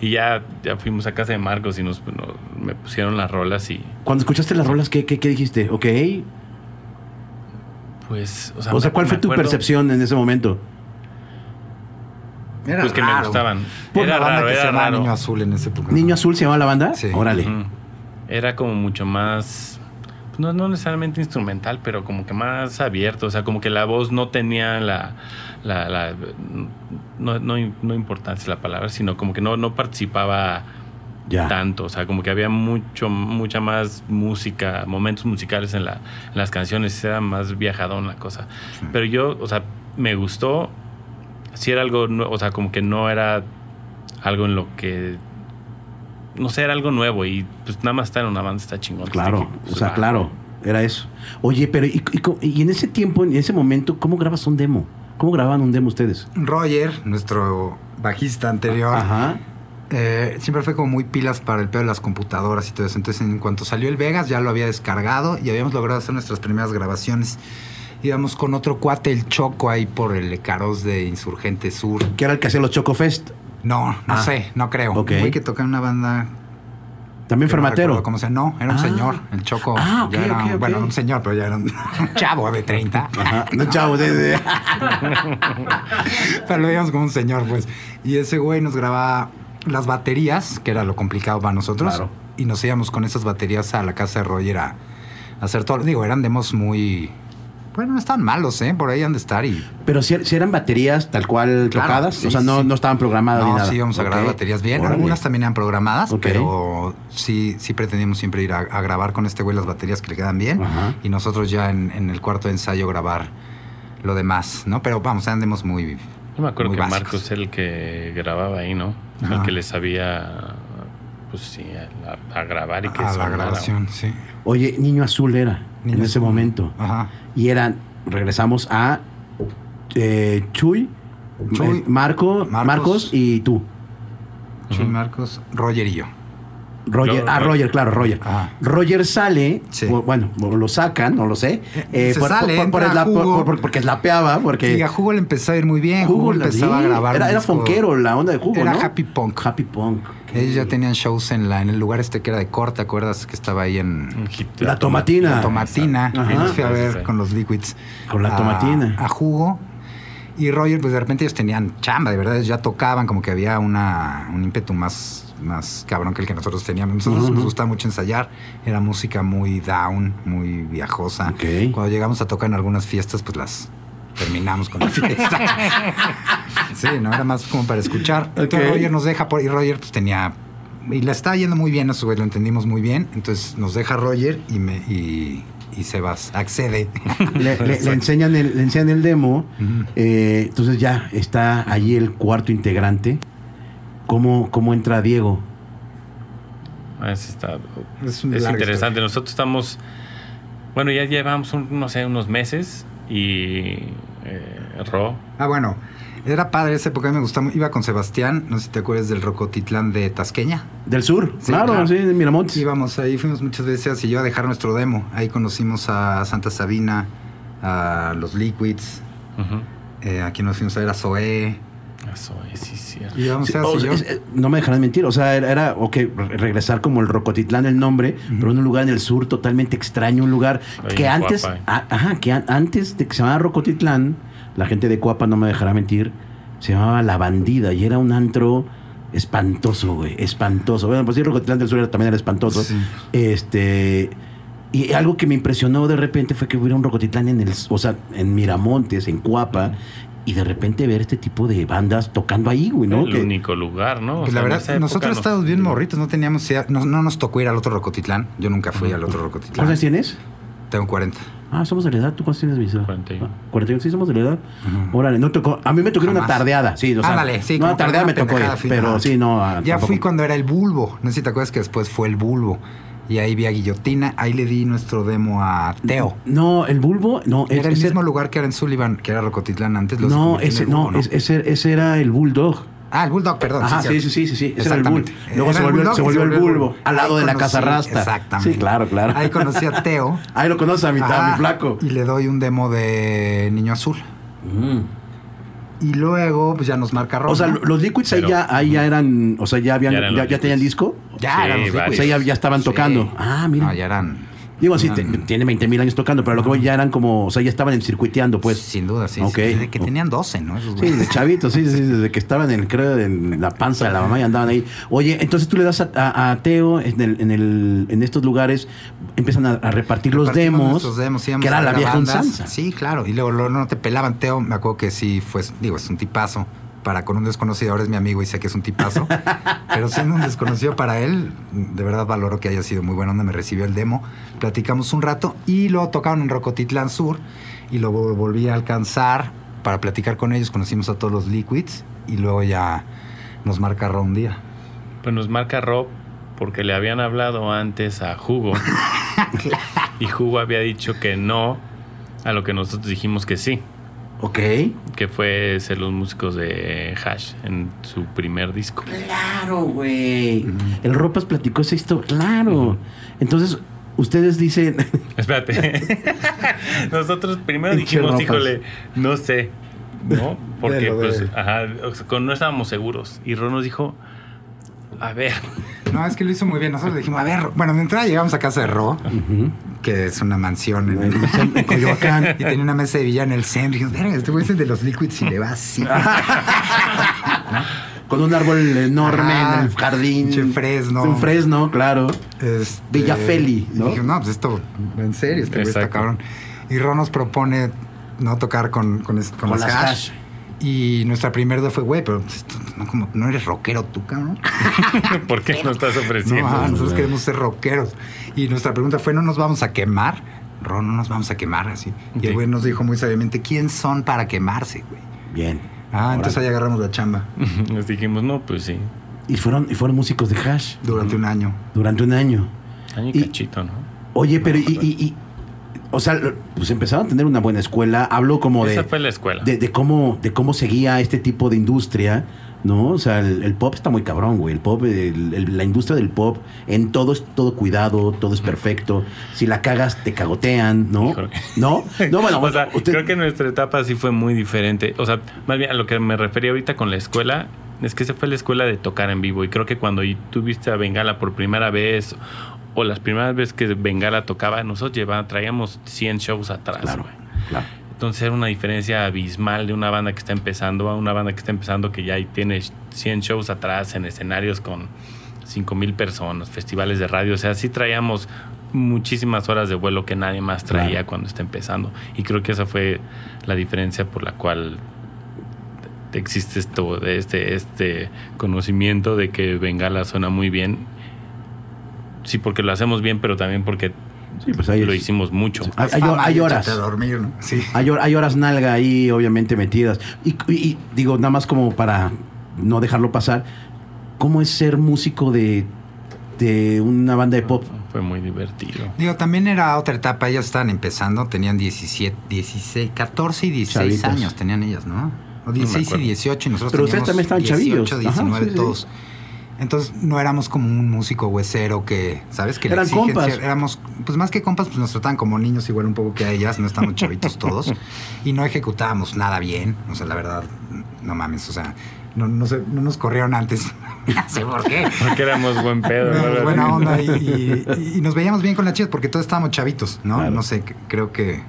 y ya, ya fuimos a casa de Marcos y nos, nos- me pusieron las rolas y Cuando escuchaste las rolas, ¿qué, qué, qué dijiste? Ok. pues, o sea, O sea, ¿cuál fue tu acuerdo- percepción en ese momento? Era Pues que me gustaban. Por Era una banda raro, que se era llamaba raro. Niño Azul en ese época. ¿Niño Azul se llama la banda? Sí. Órale. Era como mucho más, no, no necesariamente instrumental, pero como que más abierto. O sea, como que la voz no tenía la, la, la- no, no, no importancia la palabra, sino como que no, no participaba Ya. tanto. O sea, como que había mucho, mucha más música, momentos musicales en, la, en las canciones. Era más viajadón la cosa. Sí. Pero yo, o sea, me gustó. Si era algo, o sea, como que no era algo en lo que. No sé, era algo nuevo y pues nada más estar en una banda está chingón. Claro, o sea, va. claro, era eso. Oye, pero y, y co- y en ese tiempo, en ese momento, ¿cómo grabas un demo? ¿Cómo grababan un demo ustedes? Roger, nuestro bajista anterior, Ajá. eh, siempre fue como muy pilas para el pedo de las computadoras y todo eso. Entonces, en cuanto salió el Vegas, ya lo había descargado y habíamos logrado hacer nuestras primeras grabaciones. Íbamos con otro cuate, el Choco, ahí por el Lecaros de Insurgente Sur. Que era el que hacía los Choco Fest. No, no Ah, sé, no creo. ok. Un güey que toca en una banda. También que no Fermatero. recuerdo ¿Cómo se No, era un Ah. señor. El Choco. Ah, ya era, ok, ok. Bueno, un señor, pero ya era un, chavo de 30. Ajá. No, chavo, de, de- Pero lo veíamos como un señor, pues. Y ese güey nos grababa las baterías, que era lo complicado para nosotros. Claro. Y nos íbamos con esas baterías a la casa de Roger a hacer todo. Digo, eran demos muy. Bueno, no estaban malos, ¿eh? Por ahí han de estar y. Pero si, si eran baterías tal cual Claro, tocadas, sí, o sea, no, sí. no estaban programadas ni No, nada. sí íbamos a grabar baterías bien. Órale. Algunas también eran programadas, pero sí, sí pretendíamos siempre ir a, a grabar con este güey las baterías que le quedan bien. Ajá. Y nosotros ya en, en el cuarto de ensayo grabar lo demás, ¿no? Pero vamos, andemos muy. Yo me acuerdo que básicos. Marcos era el que grababa ahí, ¿no? El que le sabía, pues sí, a, a grabar y que a la grabación, sí. Oye, Niño Azul era En ese momento. Ajá. Y eran, regresamos a eh, Chuy, Chuy, eh, Marco, Marcos, Marcos. y tú. Chuy Marcos, Roger y yo. Roger, Yo, ah, Roger. Claro, Roger. Ajá. Roger sale, Sí. o- bueno, o lo sacan, no lo sé. Eh, se sale, entra esla- Jugo. por- por- porque porque Y a Jugo le empezó a ir muy bien. Jugo, la- empezaba sí, a grabar. Era, era la onda de Jugo, Era ¿no? happy punk. Happy punk. Ellos ya tenían shows en, la, en el lugar este que era de corte, ¿te acuerdas? Que estaba ahí en. La tomatina. la tomatina. Fui a ver con los liquids. Con la a- tomatina. A jugo. Y Roger, pues de repente ellos tenían chamba, de verdad, ellos ya tocaban, como que había una, un ímpetu más, más cabrón que el que nosotros teníamos. Nosotros nos gustaba mucho ensayar, era música muy down, muy viajosa. Ok. Cuando llegamos a tocar en algunas fiestas, pues las terminamos con la fiesta. sí, no era más como para escuchar. Entonces. Roger nos deja por y Roger pues tenía y le estaba yendo muy bien a su vez, lo entendimos muy bien. Entonces nos deja Roger y me y, y Sebas accede. Le, le- le enseñan el, le enseñan el demo. Eh, entonces ya está allí el cuarto integrante. ¿Cómo, cómo entra Diego? Ah, sí está- Es Es, interesante. Nosotros estamos Bueno, ya llevamos, un- no sé, unos meses y eh, Ro, Ah, bueno. Era padre esa época, a mí me gustaba. Iba con Sebastián, no sé si te acuerdas del Rocotitlán de Tasqueña. Del sur, Sí, claro, claro. sí, de Miramontes. Íbamos ahí, fuimos muchas veces y yo a dejar nuestro demo. Ahí conocimos a Santa Sabina, a los Liquids, ujú. eh, aquí nos fuimos a ver a Zoé. eso es, sí, cierto. Y íbamos Sí, a o sea, es- es- no me dejarán mentir, o sea, era, era, ok, re- regresar como el Rocotitlán el nombre, pero en un lugar en el sur totalmente extraño, un lugar que antes, eh. a- ajá, que an- antes de que se llamara Rocotitlán, la gente de Coapa no me dejará mentir, se llamaba La Bandida y era un antro espantoso, güey, espantoso. Bueno, pues sí, Rocotitlán del sur era- también era espantoso. Sí. Este, y algo que me impresionó de repente fue que hubiera un Rocotitlán en el, o sea, en Miramontes, en Coapa, y de repente ver este tipo de bandas tocando ahí, güey, ¿no? el Que- único lugar, ¿no? O sea, la verdad, nosotros nos- estábamos bien morritos, no teníamos no, no nos tocó ir al otro Rocotitlán. Yo nunca fui al otro ¿Cuántos Rocotitlán. años tienes? Tengo 40. Ah, somos de la edad. ¿Tú cuántos tienes, Visa? 41. Ah, 41, sí, somos de la edad. Órale, no tocó. A mí me tocó una tardeada, sí. O sea, Ándale, sí. No, una tardeada me tocó pero no. sí, no. ah, Ya tampoco. fui cuando era el bulbo. No sé si te acuerdas que después fue el bulbo. Y ahí vi a Guillotina. Ahí le di nuestro demo a Teo. No, el bulbo, no. Era el ese- mismo lugar que era en Sullivan, que era Rocotitlán antes. lo se No, ese, no, es- ese, ese era el bulldog. Ah, el Bulldog, perdón. Ajá, sí, sí, sí, sí, sí, ese era el bull. Exactamente. Luego se el volvió, Bulldog se volvió el bulbo, al lado de la Casa Rasta. Exactamente. Sí, claro, claro. Ahí conocí a Teo. Ahí lo conoces a mi, a mi Ajá, flaco. Y le doy un demo de Niño Azul. Mm. Y luego, pues ya nos marca rojo. O sea, lo- los Liquids ahí, ya, ahí ya eran, o sea, ya habían, Ya tenían Liquids. disco. ya Sí, eran los varios. O Liquids. sea, ya, ya estaban Sí. tocando. Ah, mira. No, ya eran. Digo, sí, te- eran- tiene 20 mil años tocando, pero lo que voy ya eran como, o sea, ya estaban en circuiteando, pues. Sin duda, sí. Ok. sí. Desde que tenían 12, ¿no? Esos Sí, chavitos, sí, sí, desde que estaban en, creo, en la panza de la mamá y andaban ahí. Oye, entonces tú le das a, a- a Teo en, el, en, el, en estos lugares, empiezan a, a repartir los demos, demos, que era la vieja. Sí, claro. Y luego, luego no te pelaban. Teo, me acuerdo que sí fue, digo, es un tipazo. Para con un desconocido, ahora es mi amigo y sé que es un tipazo. pero siendo un desconocido para él, de verdad valoro que haya sido muy buena onda. Me recibió el demo, platicamos un rato y luego tocaron en Rocotitlán Sur y lo vol- volví a alcanzar para platicar con ellos. Conocimos a todos los Liquids y luego ya nos marca Ro un día. Pues nos marca Rob porque le habían hablado antes a Hugo. y Hugo había dicho que no a lo que nosotros dijimos que sí. Ok. Que fue ser los músicos de Hash en su primer disco. Claro, güey. El Ropas platicó esa historia. Claro. Entonces, ustedes dicen. Espérate. Nosotros primero dijimos, Ropas. híjole, no sé. ¿No? Porque pues, ajá, o sea, con- no estábamos seguros. Y Ron nos dijo, a ver, No, es que lo hizo muy bien. Nosotros le dijimos, a ver, bueno, de entrada llegamos a casa de Ro, Ujú. Que es una mansión en, el, En Coyoacán. y tenía una mesa de billar en el centro. Y verga, este güey es el de los liquids y le va así. Con un árbol enorme en el jardín. Pinche fresno. Un fresno, claro. Este, Villafeli, ¿no? Y dije, no, pues esto, en serio, este güey está cabrón. Y Ron nos propone no tocar con, con, con Con las las hash. hash. Y nuestra primera duda fue, güey, pero pues, no, como, no eres rockero tú, cabrón. ¿por qué nos estás No, ofreciendo? ah, nosotros queremos ser rockeros. Y nuestra pregunta fue, ¿no nos vamos a quemar? Ron, no nos vamos a quemar así. Y el güey nos dijo muy sabiamente, ¿quién son para quemarse, güey? Bien. Ah, entonces ahí agarramos la chamba Nos dijimos, no, pues sí. Y fueron, y fueron músicos de hash durante un año. durante un año. Año y Y- cachito, ¿no? Oye, pero y, y- y- o sea, pues empezaron a tener una buena escuela. Habló como de, Esa fue la escuela. de, de cómo, de cómo seguía este tipo de industria, ¿no? O sea, el, el pop está muy cabrón, güey. El pop, el- el- la industria del pop, en todo es todo cuidado, todo es perfecto. Si la cagas, te cagotean, ¿no? Híjole. ¿No? No, bueno, o sea, usted- creo que nuestra etapa sí fue muy diferente. O sea, más bien a lo que me refería ahorita con la escuela, es que esa fue la escuela de tocar en vivo. Y creo que cuando tú viste a Bengala por primera vez, o las primeras veces que Bengala tocaba, nosotros llevábamos, traíamos 100 shows atrás. Claro, claro. Entonces era una diferencia abismal de una banda que está empezando a una banda que está empezando que ya tiene 100 shows atrás en escenarios con 5 mil personas, festivales de radio. O sea, sí traíamos muchísimas horas de vuelo que nadie más traía Claro. cuando está empezando. Y creo que esa fue la diferencia por la cual existe esto, este, este conocimiento de que Bengala suena muy bien. Sí, porque lo hacemos bien, pero también porque Sí, pues ahí lo es- hicimos mucho. Hay, horas. a dormir, ¿no? Sí. Hay, hay horas nalga ahí, obviamente, metidas. Y, y- y digo, nada más como para no dejarlo pasar, ¿cómo es ser músico de, de una banda de pop? fue muy divertido. Digo, también era otra etapa, ellas estaban empezando, tenían 17, 16, 14 y 16 Chavitas. años tenían ellas, ¿no? O 16 y acuerdo. 18 y nosotros Pero ustedes también estaban 18, chavillos. Ajá, 19 sí, sí. todos. Entonces no éramos como un músico huesero que, ¿sabes? Que le Eran exigen compas. Éramos, pues más que compas, pues nos trataban como niños igual un poco que a ellas, no estamos chavitos todos. Y no ejecutábamos nada bien. O sea, la verdad, no mames, o sea, no, no, sé, no nos corrieron antes. no sé por qué. Porque éramos buen pedo. Éramos buena onda y, y- y nos veíamos bien con las chicas porque todos estábamos chavitos, ¿no? Claro. No sé, creo que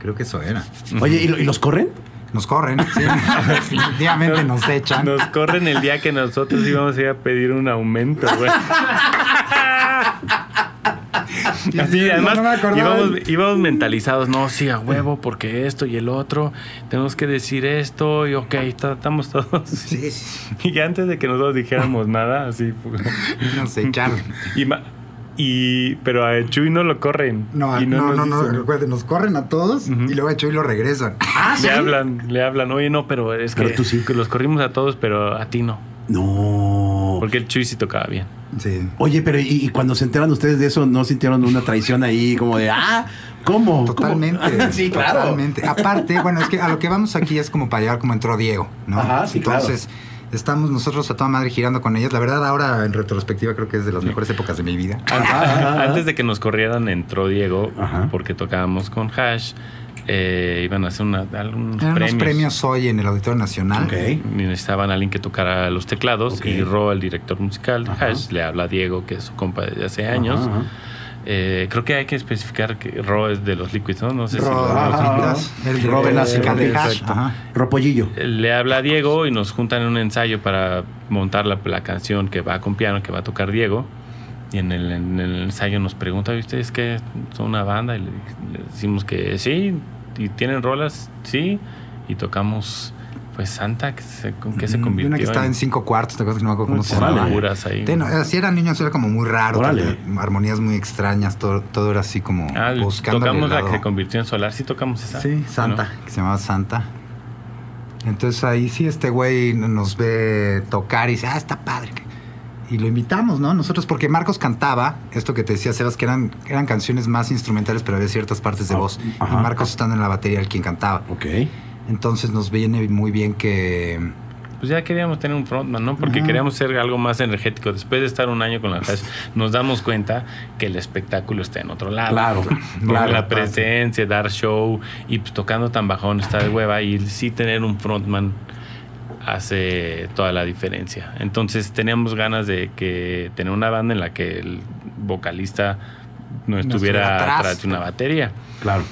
creo que eso era. Oye, ¿y, lo- y los corren? Nos corren, sí, definitivamente nos echan. Nos corren el día que nosotros íbamos a ir a pedir un aumento, güey. Así, además, no íbamos, íbamos mentalizados, no, sí, a huevo, porque esto y el otro, tenemos que decir esto, y ok, ta- estamos todos. Sí, sí, Y antes de que nosotros dijéramos nada, así. fue- nos echaron. Y, y- pero a Chuy no lo corren. No, y no, no, nos no, dicen- recuerden, nos corren a todos y luego a Chuy lo regresan. Ah, Le hablan, le hablan, oye, no, pero es Pero que, tú sí. que los corrimos a todos, pero a ti no. No. Porque el Chuy sí tocaba bien. Sí. Oye, pero ¿y, y cuando se enteran ustedes de eso, no sintieron una traición ahí como de, ah, ¿cómo? ¿Cómo?" Totalmente. sí, claro. Totalmente. Aparte, bueno, es que a lo que vamos aquí es como para llegar como entró Diego, ¿no? Ajá, sí, claro. Estamos nosotros a toda madre girando con ellas. La verdad, ahora en retrospectiva creo que es de las mejores épocas de mi vida. Antes de que nos corrieran, entró Diego, Ajá. porque tocábamos con Hash. eh, iban a hacer una, algunos Eran premios. unos premios hoy en el Auditorio Nacional. Ok. Y necesitaban a alguien que tocara los teclados. Y Ro, el director musical. Hash, le habla a Diego, que es su compa desde hace años. Ajá, ajá. Eh, creo que hay que especificar que Ro es de los Liquids, ¿no? No sé si Ro- el Ro. Ropollillo. Le habla a Diego y nos juntan en un ensayo para montar la, la canción que va con piano, que va a tocar Diego. Y en el, en el ensayo nos pregunta, "¿Y ¿ustedes qué? ¿Son una banda? Y le, le decimos que sí. ¿Y tienen rolas? Sí. Y tocamos, pues, Santa, que se, ¿con qué se convirtió? Una que estaba en cinco cuartos, ¿te acuerdas que no me acuerdo cómo se llamaba? ahí. Sí, no, así eran niños, era como muy raro, tal, armonías muy extrañas, todo, todo era así como Ah, buscando tocamos la que se convirtió en Solar. Sí tocamos esa. Sí, Santa, ¿no? que se llamaba Santa. Entonces ahí sí este güey nos ve tocar y dice, ah, está padre. Y lo invitamos, ¿no? Nosotros, porque Marcos cantaba, esto que te decía, Sebas, que eran, eran canciones más instrumentales, pero había ciertas partes de Ah, voz. ajá. Y Marcos estando en la batería, el quien cantaba. Ok. Entonces nos viene muy bien que... Pues ya queríamos tener un frontman, ¿no? Porque Ajá. queríamos ser algo más energético. Después de estar un año con la Hash, nos damos cuenta que el espectáculo está en otro lado. Claro, claro. La presencia, dar show y pues, tocando tan bajón está de hueva y sí tener un frontman hace toda la diferencia. Entonces teníamos ganas de que tener una banda en la que el vocalista no estuviera estuviera atrás. atrás de una batería. Claro.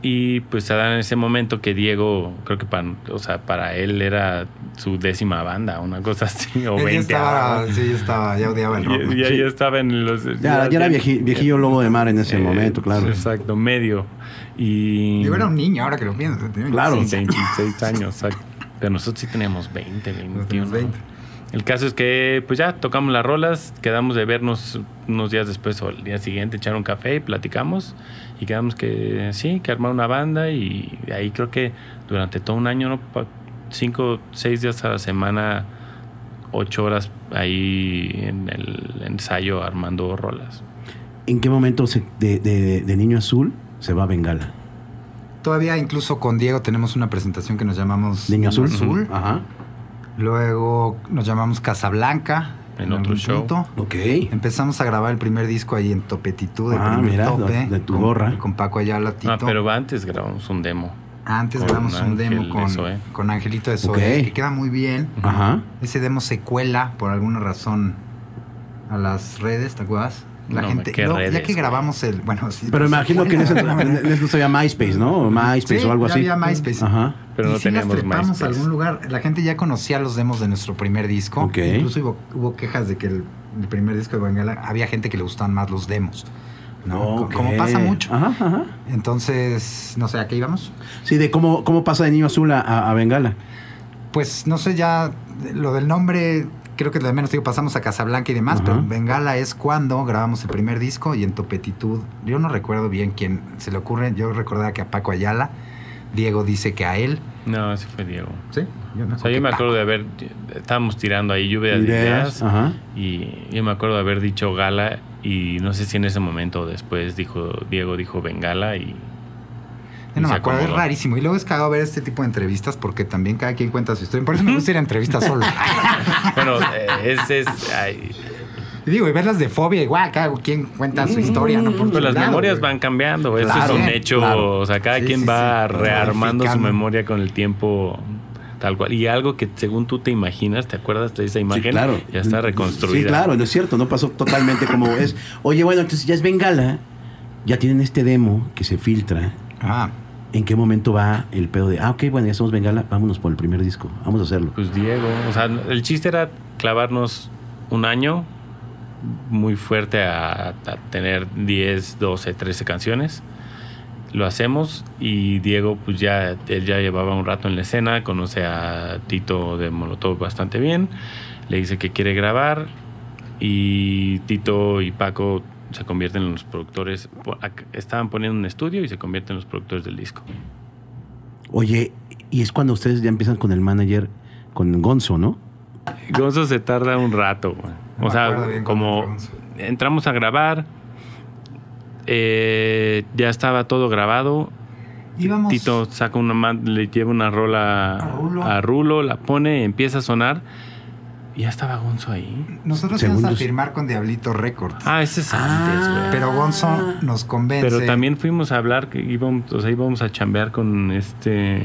Y pues se da en ese momento que Diego, creo que para, o sea, para él era su décima banda, una cosa así, o Él ya 20. estaba, sí, ya estaba, ya odiaba el rock. Y, y ahí Sí. estaba en los... Ya, ya era vieji- viejillo lobo de mar en ese Eh, momento, claro. Exacto, medio. Y... Yo era un niño, ahora que lo pienso. tenía Claro. 26 26 años, exacto. Pero nosotros sí teníamos 20, 21. teníamos 20. El caso es que, pues ya tocamos las rolas, quedamos de vernos unos días después o el día siguiente, echar un café y platicamos. Y quedamos que sí, que armar una banda. Y ahí creo que durante todo un año, ¿no? Cinco, seis días a la semana, ocho horas ahí en el ensayo armando rolas. ¿En qué momento se- de, de- de Niño Azul se va a Bengala? Todavía incluso con Diego tenemos una presentación que nos llamamos Niño Azul. Azul. Ajá. Luego nos llamamos Casablanca. En otro show. Ok. Empezamos a grabar el primer disco ahí en Topetitud, el Ah, mira, tope. de- de tu con, gorra. Con Paco Ayala, Tito. Ah, pero antes grabamos un demo. Antes con grabamos un demo de con, con Angelito de Zoe, que queda muy bien. Ajá. Ese demo se cuela por alguna razón a las redes, ¿te acuerdas? La No, gente, ¿qué no, ya que grabamos el, bueno, sí, Pero imagino que en ese, llama MySpace, ¿no? O MySpace Sí, o algo ya así. había MySpace. Ajá. Pero y no sí las teníamos trepamos a algún lugar. La gente ya conocía los demos de nuestro primer disco. Ok. Incluso hubo, hubo quejas de que el, el primer disco de Bengala había gente que le gustaban más los demos. ¿no? Como pasa mucho. Ajá, ajá. Entonces, no sé, ¿a qué íbamos? Sí, de cómo, cómo pasa de Niño Azul a, a- a Bengala. Pues no sé, ya lo del nombre, creo que de menos digo, pasamos a Casablanca y demás, pero Bengala es cuando grabamos el primer disco y en Topetitud, yo no recuerdo bien quién se le ocurre, yo recordaba que a Paco Ayala, Diego dice que a él. No, ese fue Diego. Sí, yo me O sea, yo me Paco. acuerdo de haber, estábamos tirando ahí lluvia de Ideas, ideas, ajá. y yo me acuerdo de haber dicho gala Y no sé si en ese momento o después dijo, Diego dijo Bengala y... Yo no me acuerdo, es rarísimo. Y luego es cagado ver este tipo de entrevistas porque también cada quien cuenta su historia. Por eso me gusta ir a entrevistas solo. Bueno, eh, es, es, ay, Y digo, y verlas de fobia, igual, cada quien cuenta su historia, ¿no? Por Pues su las lado, memorias van cambiando, eso Claro, es un hecho, claro. o sea, cada Sí, quien sí, va sí. rearmando su memoria con el tiempo tal cual. Y algo que según tú te imaginas, ¿te acuerdas de esa imagen? Sí, claro. Ya está reconstruida. Sí, claro, no es cierto, no pasó totalmente como es. Oye, bueno, entonces ya es Bengala, ya tienen este demo que se filtra. Ah, ¿En qué momento va el pedo de, ah, ok, bueno, ya somos Bengala, vámonos por el primer disco, vamos a hacerlo? Pues Diego, o sea, el chiste era clavarnos un año muy fuerte a, a tener 10, 12, 13 canciones. Lo hacemos y Diego, pues ya, él ya llevaba un rato en la escena, conoce a Tito de Molotov bastante bien, le dice que quiere grabar y Tito y Paco se convierten en los productores, estaban poniendo un estudio y se convierten en los productores del disco. Oye, y es cuando ustedes ya empiezan con el manager, con Gonzo, ¿no? Gonzo se tarda un rato, güey. No o me sea, como entramos a grabar, eh, ya estaba todo grabado. íbamos. Tito saca una le lleva una rola A Rulo. a Rulo, la pone, empieza a sonar. Y ya estaba Gonzo ahí. Nosotros íbamos a firmar con Diablito Records. Ah, ese es antes, güey. Pero Gonzo nos convence. Pero también fuimos a hablar, que íbamos, o sea, íbamos a chambear con este,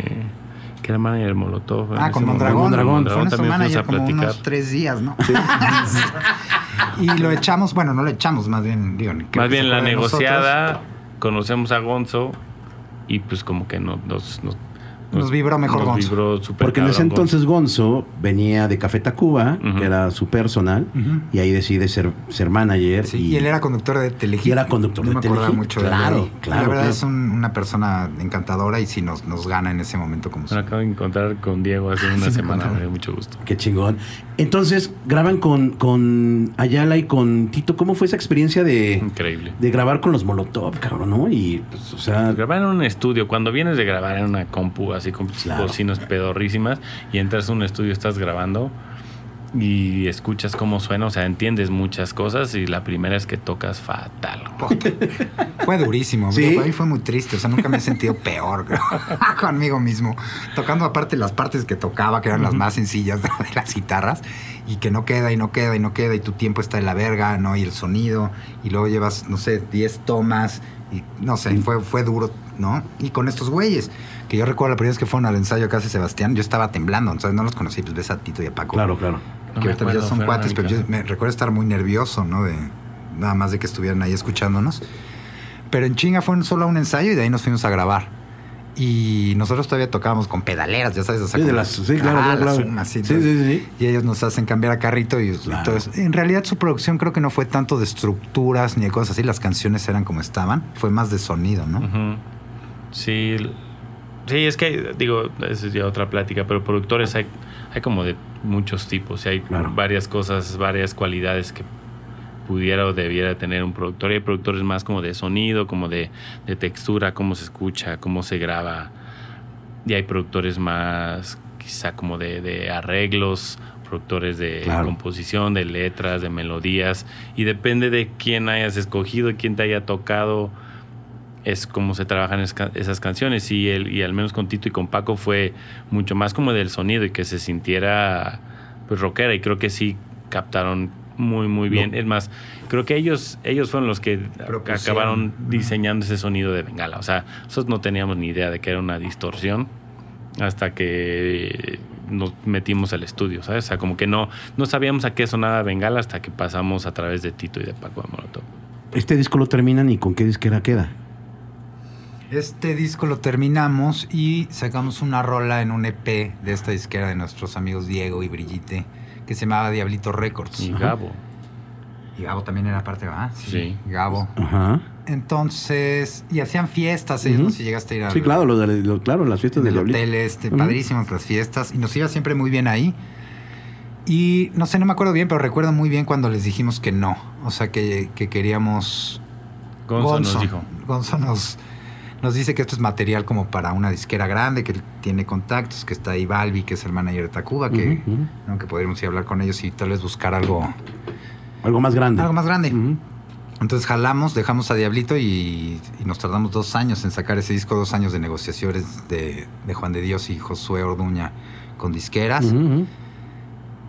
que era manager de Molotov. Ah, con. Mondragón. Mondragón. Fue nuestro también fuimos manager a como platicar. unos tres días, ¿no? y lo echamos, bueno, no lo echamos, más bien, digo, Más bien la nosotros. negociada, conocemos a Gonzo y pues como que no, nos, nos, Nos vibró mejor nos Gonzo. vibró súper Porque en ese entonces Gonzo venía de Café Tacuba, que era su personal, y ahí decide ser, ser manager. Sí, y, y él era conductor de Telehit. Y era conductor no de me Telehit, mucho de claro, él. claro, La verdad claro. es un- una persona encantadora y sí nos, nos gana en ese momento como Me acabo de encontrar con Diego hace una Sí, me semana, me dio mucho gusto. Qué chingón. Entonces, graban con, con Ayala y con Tito. ¿Cómo fue esa experiencia de, Increíble. de grabar con los Molotov, cabrón, no? Y, pues, o sea, Grabar en un estudio, cuando vienes de grabar en una compu así con Claro. bocinas pedorrísimas y entras a un estudio, estás grabando y escuchas cómo suena, o sea, entiendes muchas cosas y la primera es que tocas fatal. Fue durísimo. ¿Sí? Para mí fue muy triste. O sea, nunca me he sentido peor conmigo mismo. Tocando aparte las partes que tocaba, que eran las más sencillas de, de las guitarras, y que no queda y no queda y no queda, y tu tiempo está en la verga, ¿no? Y el sonido, y luego llevas, no sé, 10 tomas, y no sé, fue, fue duro, ¿no? Y con estos güeyes, que yo recuerdo la primera vez que fueron al ensayo acá a Sebastián, yo estaba temblando, entonces no los conocí, pues ves a Tito y a Paco claro, claro. No que ahorita ya son cuates, pero yo me recuerdo estar muy nervioso, ¿no? De nada más de que estuvieran ahí escuchándonos. Pero en chinga fue solo un ensayo y de ahí nos fuimos a grabar. Y nosotros todavía tocábamos con pedaleras, ya sabes, o sea, Sí, de las- sí, claro, Ah, claro, las claro. unas, sí, Sí, entonces- sí, sí. Y ellos nos hacen cambiar a carrito y, y Claro. todo eso. En realidad su producción creo que no fue tanto de estructuras ni de cosas así, las canciones eran como estaban, fue más de sonido, ¿no? Ujú. Sí, sí, es que, digo, esa es ya otra plática, pero productores hay, hay como de muchos tipos y hay Claro. varias cosas, varias cualidades que pudiera o debiera tener un productor. Y hay productores más como de sonido, como de, de textura, cómo se escucha, cómo se graba. Y hay productores más quizá como de, de arreglos, productores de Claro. composición, de letras, de melodías. Y depende de quién hayas escogido, quién te haya tocado es cómo se trabajan esas canciones y, el, y al menos con Tito y con Paco fue mucho más como del sonido y que se sintiera pues rockera y creo que sí captaron muy muy bien No. es más creo que ellos ellos fueron los que Propusieron. acabaron diseñando ese sonido de Bengala o sea nosotros no teníamos ni idea de que era una distorsión hasta que nos metimos al estudio sabes o sea como que no no sabíamos a qué sonaba Bengala hasta que pasamos a través de Tito y de Paco de Molotov Este disco lo terminan y con qué disquera queda. Este disco lo terminamos y sacamos una rola en un EP de esta disquera de nuestros amigos Diego y Brigitte que se llamaba Diablito Records. y. Gabo Y Gabo también era parte, ¿verdad? Sí. Gabo. Ajá. Entonces, y hacían fiestas, ellos no sé si llegaste a ir a Sí, claro, lo de, lo- claro, las fiestas del Diablito. hotel este, padrísimas las fiestas y nos iba siempre muy bien ahí. Y no sé, no me acuerdo bien, pero recuerdo muy bien cuando les dijimos que no, o sea, que, que queríamos Gonzo, nos dijo Gonzo nos, nos dice que esto es material como para una disquera grande, que tiene contactos, que está ahí Balbi, que es el manager de Tacuba, que. ¿no? que podríamos ir a hablar con ellos y tal vez buscar algo, Algo más grande. algo más grande. Entonces jalamos, dejamos a Diablito y, y nos tardamos dos años en sacar ese disco, dos años de negociaciones de, de Juan de Dios y Josué Orduña con disqueras.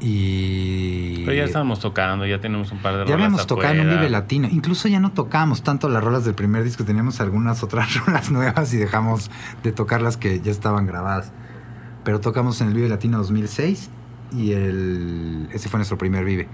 Y. Pero ya estábamos tocando, ya tenemos un par de Ya rolas habíamos tocado en un. Vive Latino. Incluso ya no tocábamos tanto las rolas del primer disco. Teníamos algunas otras rolas nuevas y dejamos de tocar las que ya estaban grabadas. Pero tocamos en el Vive Latino 2006 y el, ese fue nuestro primer Vive.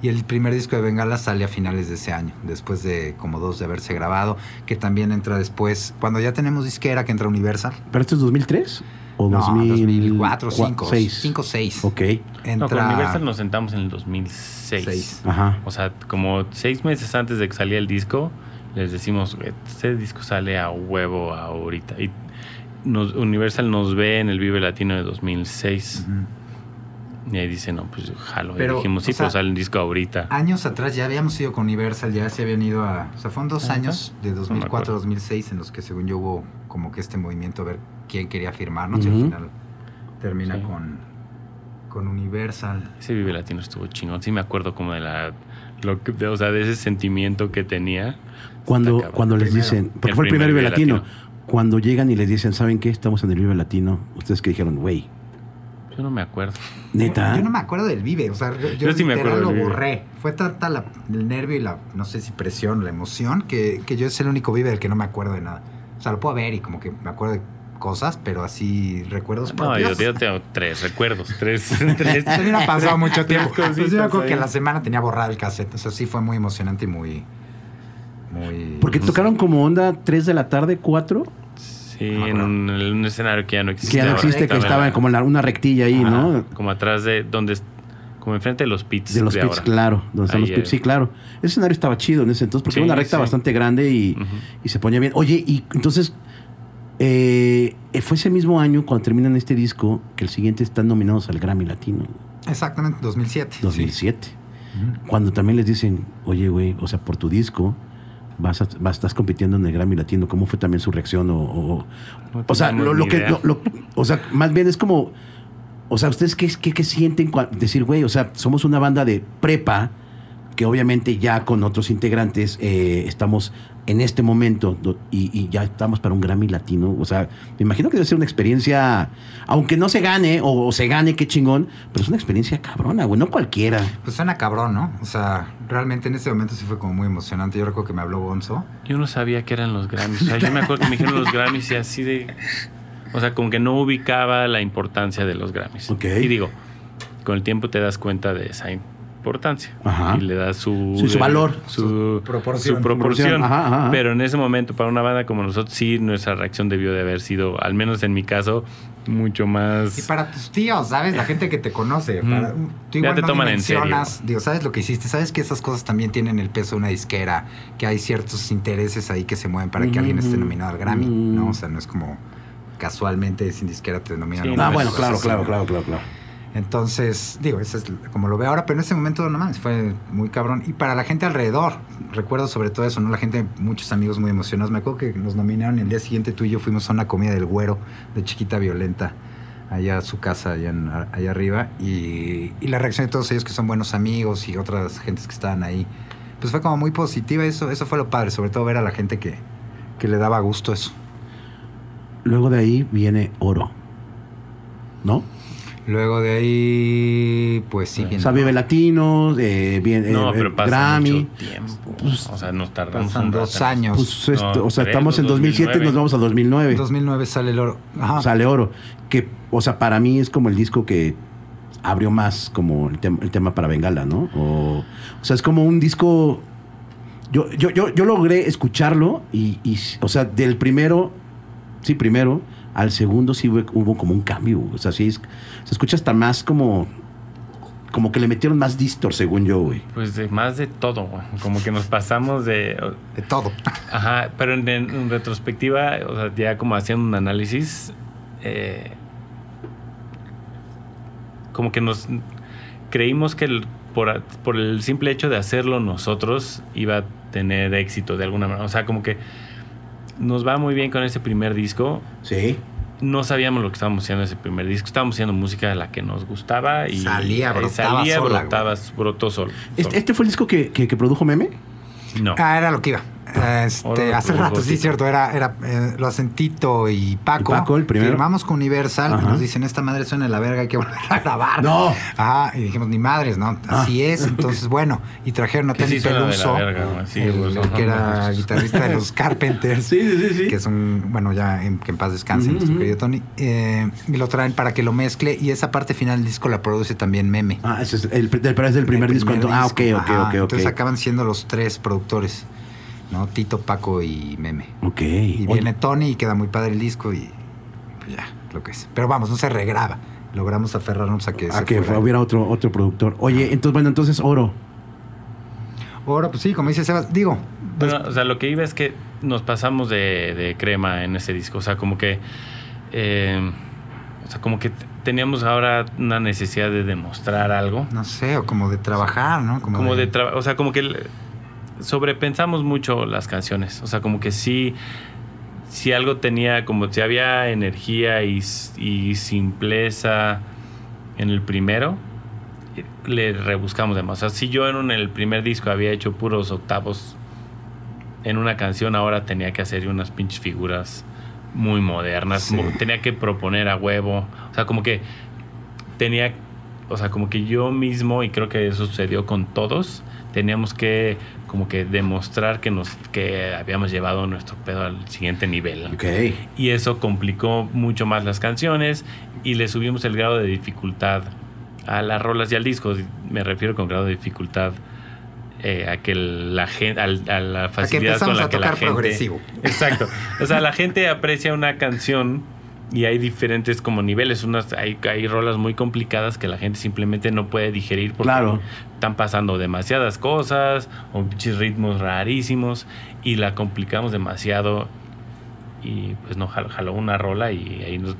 Y el primer disco de Bengala sale a finales de ese año, después de como dos de haberse grabado, que también entra después, cuando ya tenemos disquera que entra Universal. ¿Pero esto es 2003? ¿O No, 2000, 2004, 5, 6? 5, 6. Ok. Entra No, con Universal nos sentamos en el 2006. Seis. Ajá. O sea, como seis meses antes de que salía el disco, les decimos, este disco sale a huevo ahorita. Y nos- Universal nos ve en el Vive Latino de 2006. Ujú. Y ahí dice, no, pues jalo. Pero, y dijimos, sí, sea, pues sale el disco ahorita. Años atrás ya habíamos ido con Universal, ya se habían ido a... O sea, fueron dos años, de me 2004 a acuerdo. 2006, en los que según yo hubo como que este movimiento a ver quién quería firmarnos y Ujú. al final termina Sí. con, con Universal. Ese Vive Latino estuvo chingón. Sí me acuerdo como de la... Lo que, de- o sea, de ese sentimiento que tenía. Cuando, cuando les Primero. dicen, porque El fue el primer Vive Vive Latino. Latino. Cuando llegan y les dicen, ¿saben qué? Estamos en el Vive Latino. Ustedes que dijeron, güey, Yo no me acuerdo. neta. Yo no me acuerdo del Vive, o sea, yo, Yo sí me literal acuerdo lo del Vive. borré. Fue tanta la- el nervio y la, no sé si presión, la emoción, que, que yo es el único Vive del que no me acuerdo de nada. O sea, lo puedo ver y como que me acuerdo de cosas, pero así recuerdos No, propios. yo, yo tengo tres recuerdos. Tres. tres También ha pasado mucho tiempo. Pues yo cositas que la semana tenía borrado el cassette. O sea, sí fue muy emocionante y muy. muy Porque tocaron como onda 3 de la tarde, 4, Sí, No en un, en un escenario que ya no existe. que ya no ahora. existe, que estaba como en la- una rectilla ahí, Ajá, ¿no? Como atrás de donde como enfrente de los pits De los pits, ahora. claro. Donde están Ahí, los pits, sí, claro. Ese escenario estaba chido en ese entonces, porque Sí, era una recta sí. bastante grande y se ponía bien. Oye, y entonces, eh, fue ese mismo año cuando terminan este disco que el siguiente están nominados al Grammy Latino, Exactamente, 2007. 2007. Sí. Cuando también les dicen, oye, güey, o sea, por tu disco vas a, vas- estás compitiendo en el Grammy Latino, ¿cómo fue también su reacción? O, o- No o sea, lo, que, idea. lo- lo- o sea, más bien es como, o sea, ¿ustedes qué, qué, qué sienten? Decir, güey, o sea, somos una banda de prepa que obviamente ya con otros integrantes eh, estamos en este momento y, y ya estamos para un Grammy Latino. O sea, me imagino que debe ser una experiencia, aunque no se gane o, o se gane, qué chingón, pero es una experiencia cabrona, güey, no cualquiera. Pues suena cabrón, ¿no? O sea, realmente en ese momento sí fue como muy emocionante. Yo recuerdo que me habló Gonzo. Yo no sabía que eran los Grammys. O sea, yo me acuerdo que me dijeron los Grammys y así de. O sea, como que no ubicaba la importancia de los Grammys. Ok. Y digo, con el tiempo te das cuenta de esa importancia. Ajá. Y le das su. Sí, su valor. Su, Su proporción. su proporción. Ajá, ajá, ajá. Pero en ese momento, para una banda como nosotros, sí, nuestra reacción debió de haber sido, al menos en mi caso, mucho más. Y para tus tíos, ¿sabes? La gente que te conoce. Ujú. para- tú Ya igual te no toman en dimensionas, Digo, ¿sabes lo que hiciste? ¿Sabes que esas cosas también tienen el peso de una disquera? Que hay ciertos intereses ahí que se mueven para que alguien esté nominado al Grammy. ¿no? O sea, no es como casualmente sin disquera te denominan. Sí, no, Ah, bueno, claro, claro, claro, claro. Entonces, digo, eso es como lo veo ahora, pero en ese momento no mames, fue muy cabrón. Y para la gente alrededor, recuerdo sobre todo eso, ¿no? La gente, muchos amigos muy emocionados. Me acuerdo que nos nominaron el día siguiente tú y yo fuimos a una comida del güero de Chiquita Violenta, allá a su casa, allá, allá arriba. Y, y la reacción de todos ellos que son buenos amigos y otras gentes que estaban ahí, pues fue como muy positiva. Eso, eso fue lo padre, sobre todo ver a la gente que, que le daba gusto eso. Luego de ahí viene oro. ¿No? Luego de ahí, pues sí, O sea, Vive Latino, eh, bien, no, eh, pero pasa Grammy. mucho tiempo. Pues, o sea, nos tardamos un dos años. Pues, esto- No, o sea, tres, estamos en 2007 y 2009. nos vamos a 2009. En 2009 sale el oro. Ajá. Sale oro. Que, o sea, para mí es como el disco que abrió más como el, tem- el tema para Bengala, ¿no? O, o sea, es como un disco... Yo, yo, yo, yo logré escucharlo y, y, o sea, del primero, sí, primero, al segundo sí hubo, hubo como un cambio. O sea, sí, es- se escucha hasta más como... Como que le metieron más distor, según yo, güey. Pues de más de todo, güey. Como que nos pasamos de. De todo. Ajá, pero en, en retrospectiva, o sea, ya como haciendo un análisis, eh, como que nos creímos que el- por, por el simple hecho de hacerlo nosotros iba a tener éxito de alguna manera. O sea, como que nos va muy bien con ese primer disco. Sí. No sabíamos lo que estábamos haciendo en ese primer disco. Estábamos haciendo música de la que nos gustaba y Salía, eh, brotaba salía, sola, brotaba, brotó solo. Este, solo. este fue el disco que, que- que produjo Meme? No. Ah, era lo que iba. Este, Oro, hace oro, rato, sí, cierto, era, era eh, lo hacen Tito y Paco. ¿Y Paco, el primero? Firmamos con Universal y nos dicen, esta madre suena de la verga, hay que volver a grabar. No. Ajá, y dijimos, ni madres, ¿no? Así es, entonces, bueno, y trajeron a Tony sí Peluso, verga, güey. Sí, el, pues, el que era gustos. guitarrista de los Carpenters. Sí, sí, sí. Que es un, bueno, ya en, que en paz descanse nuestro querido Tony. Eh, y lo traen para que lo mezcle y esa parte final del disco la produce también Meme. Ah, ese es el, pero es del primer El disco. entonces- ah, ok, disco, ok, ajá. ok, ok. Entonces acaban siendo los tres productores, ¿no? Tito, Paco y Meme. Ok. Y Oye, viene Tony y queda muy padre el disco y pues ya, lo que es. Pero vamos, no se regraba. Logramos aferrarnos a que a se que fuera. hubiera otro, otro productor. Oye, entonces, bueno, entonces Oro. Ahora, pues sí, como dice Sebas, digo, Bueno, o sea, lo que iba es que nos pasamos de, de crema en ese disco. O sea, como que. eh, o sea, como que teníamos ahora una necesidad de demostrar algo. no sé, o como de trabajar, ¿no? Como de tra- O sea, como que el- sobrepensamos mucho las canciones. O sea, como que sí. Si algo tenía, como si había energía y, y simpleza en el primero, le rebuscamos demás. O sea, si yo en un- el primer disco había hecho puros octavos en una canción, ahora tenía que hacer unas pinches figuras muy modernas. Sí. Mo- Tenía que proponer a huevo. O sea, como que tenía, o sea, como que yo mismo, y creo que eso sucedió con todos, teníamos que como que demostrar que nos que habíamos llevado nuestro pedo al siguiente nivel. Y eso complicó mucho más las canciones y le subimos el grado de dificultad a las rolas y al disco. Me refiero con grado de dificultad eh, a que la gente, a la facilidad con empezamos la a que la gente. progresivo. Exacto. O sea, la gente aprecia una canción y hay diferentes como niveles. Unas, hay, hay rolas muy complicadas que la gente simplemente no puede digerir porque Claro. están pasando demasiadas cosas o ritmos rarísimos y la complicamos demasiado y pues no jaló, una rola y ahí nos,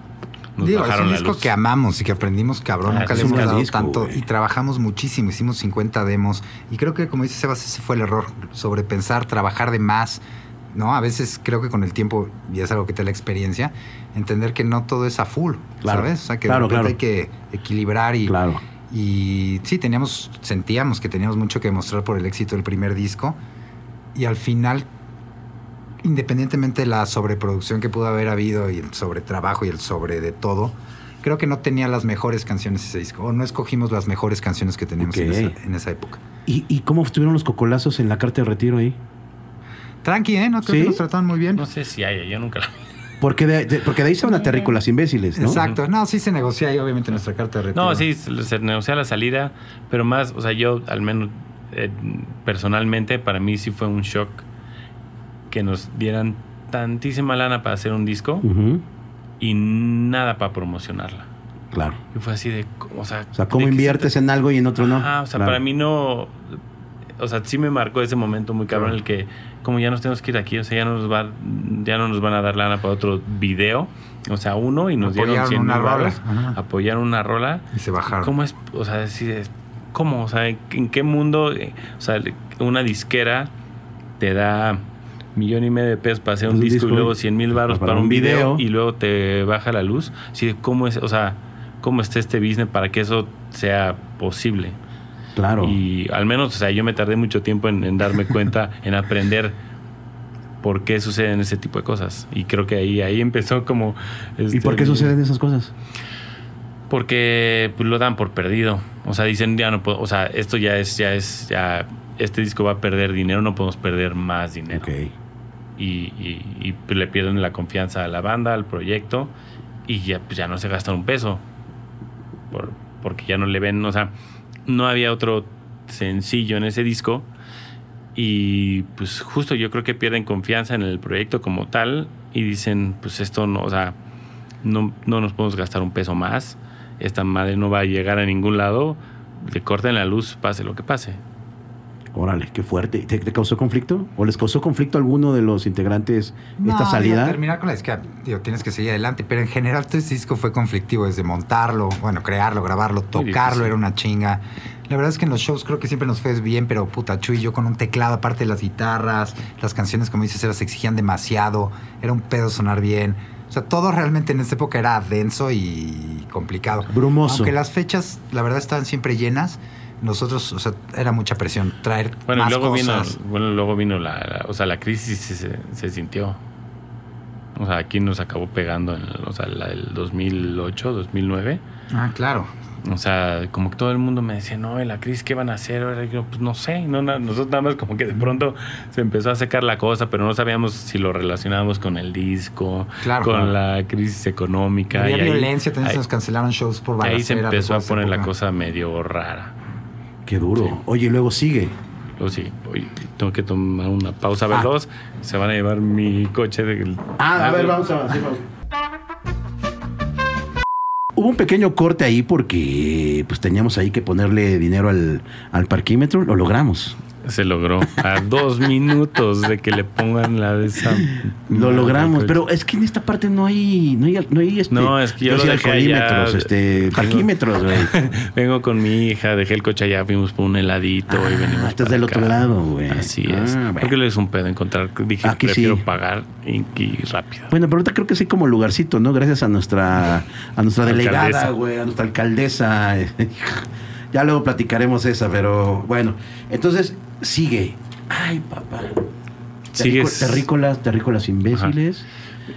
nos Digo, es bajaron un la disco luz. que amamos y que aprendimos cabrón. Ah, Nunca es le un hemos dado disco, tanto güey. y trabajamos muchísimo. Hicimos 50 demos y creo que, como dice Sebas, ese fue el error. Sobrepensar, trabajar de más. ¿no? A veces creo que con el tiempo, y es algo que te da la experiencia, entender que no todo es a full, Claro. ¿sabes? O sea, que Claro, de repente claro. hay que equilibrar y, Claro. y sí, teníamos, sentíamos que teníamos mucho que demostrar por el éxito del primer disco. Y al final, independientemente de la sobreproducción que pudo haber habido y el sobretrabajo y el sobre de todo, creo que no tenía las mejores canciones ese disco. O no escogimos las mejores canciones que teníamos en, esa, en esa época. ¿Y, ¿Y cómo estuvieron los cocolazos en la carta de retiro ahí? Tranqui, ¿eh? No creo ¿Sí? que nos trataban muy bien. No sé si hay, yo nunca la vi. Porque de, de- porque de ahí se van a terrícolas imbéciles, ¿no? Exacto. No, sí se negocia ahí, obviamente, nuestra carta de retiro. No, sí, se negocia la salida, pero más, o sea, yo al menos eh, personalmente, para mí sí fue un shock que nos dieran tantísima lana para hacer un disco y nada para promocionarla. Claro. Y fue así de, o sea, O sea, ¿cómo ¿de qué se inviertes en algo y en otro no? Ajá, o sea, Claro. para mí no. O sea, sí me marcó ese momento muy cabrón Claro. el que, como ya nos tenemos que ir aquí, o sea, ya no nos, va, ya no nos van a dar lana para otro video. O sea, uno y nos dieron Apoyaron 100 una mil rola. Apoyaron una rola. Y se bajaron. ¿Cómo es? O sea, es- ¿cómo? O sea, ¿en, en qué mundo? O sea, una disquera te da millón y medio de pesos para hacer un, Un disco, disco y luego 100 mil baros para, un video, y luego te baja la luz. Sí, ¿cómo es? O sea, ¿cómo está este business para que eso sea posible? Claro. Y al menos, o sea, yo me tardé mucho tiempo en, en darme cuenta, en aprender por qué suceden ese tipo de cosas. Y creo que ahí, ahí empezó como... ¿Y este, por qué mi- suceden esas cosas? Porque pues, lo dan por perdido. O sea, dicen, ya no puedo, o sea, esto ya es, ya es, ya, este disco va a perder dinero, no podemos perder más dinero. Ok. Y, y- y, pues, le pierden la confianza a la banda, al proyecto, y ya, pues, ya no se gastan un peso. Por- porque ya no le ven, o sea, no había otro sencillo en ese disco. Y pues justo yo creo que pierden confianza en el proyecto como tal y dicen, pues esto no, o sea, no, no nos podemos gastar un peso más, esta madre no va a llegar a ningún lado, le corten la luz, pase lo que pase. Órale, qué fuerte. ¿Te, te causó conflicto? ¿O les causó conflicto a alguno de los integrantes No, esta digo, salida? terminar con la disquera, digo, tienes que seguir adelante, pero en general todo este disco fue conflictivo desde montarlo, bueno, crearlo, grabarlo, tocarlo, era una chinga. La verdad es que en los shows creo que siempre nos fue bien, pero puta, Chuy y yo con un teclado, aparte de las guitarras, las canciones, como dices, se exigían demasiado, era un pedo sonar bien. O sea, todo realmente en esta época era denso y complicado. Brumoso. Aunque las fechas, la verdad, estaban siempre llenas. Nosotros, o sea, era mucha presión traer Bueno, y más luego cosas. vino, bueno, luego vino la, la- o sea, la crisis se, sintió. O sea, aquí nos acabó pegando, en, o sea, la del 2008, 2009. Ah, claro. O sea, como que todo el mundo me decía, no, ¿y la crisis qué van a hacer? Ahora yo, pues no sé, no, na- nosotros nada más como que de pronto se empezó a secar la cosa, pero no sabíamos si lo relacionábamos con el disco, Claro, con claro. la crisis económica. Había y ahí- violencia, también ahí- se nos cancelaron shows por ahí se balacera, empezó a poner la cosa medio rara. Qué duro. Sí. Oye, y luego sigue. Luego sí, oye, tengo que tomar una pausa Ah. veloz. Se van a llevar mi coche de... Ah, a ver, vamos a vamos. Hubo un pequeño corte ahí porque pues teníamos ahí que ponerle dinero al, al parquímetro. Lo logramos. Se logró. A dos minutos de que le pongan la de esa... Lo logramos. Pero es que en esta parte no hay. No hay, no hay este. No, es que yo lo dejé allá. alcoholímetros, este. Parquímetros, güey. Vengo con mi hija, dejé el coche allá, fuimos por un heladito y Ah, venimos. estás del otro lado, güey. Así Ah, es. bueno. Porque le es un pedo encontrar. Dije, Aquí prefiero sí. pagar y, y rápido. Bueno, pero ahorita creo que sí como lugarcito, ¿no? Gracias a nuestra a nuestra delegada, güey, a nuestra alcaldesa. ya luego platicaremos esa, pero bueno. Entonces, sigue. Ay, papá. Sigues- Terríco- Terrícolas, terrícolas imbéciles.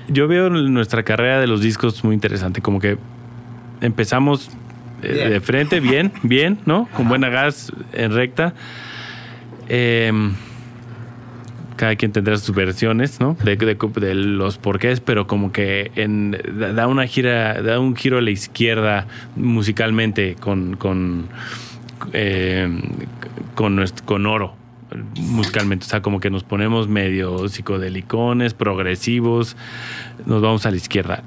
Yo veo nuestra carrera de los discos muy interesante. Como que empezamos eh, Bien. de frente, bien, bien, ¿no? Con buena gas en recta. Em, cada quien tendrá sus versiones, ¿no? De, de- de los porqués, pero como que en, da- da una gira, da un giro a la izquierda musicalmente con, con, em, con, nuestro- con oro musicalmente, o sea, como que nos ponemos medio psicodelicones, progresivos, nos vamos a la izquierda.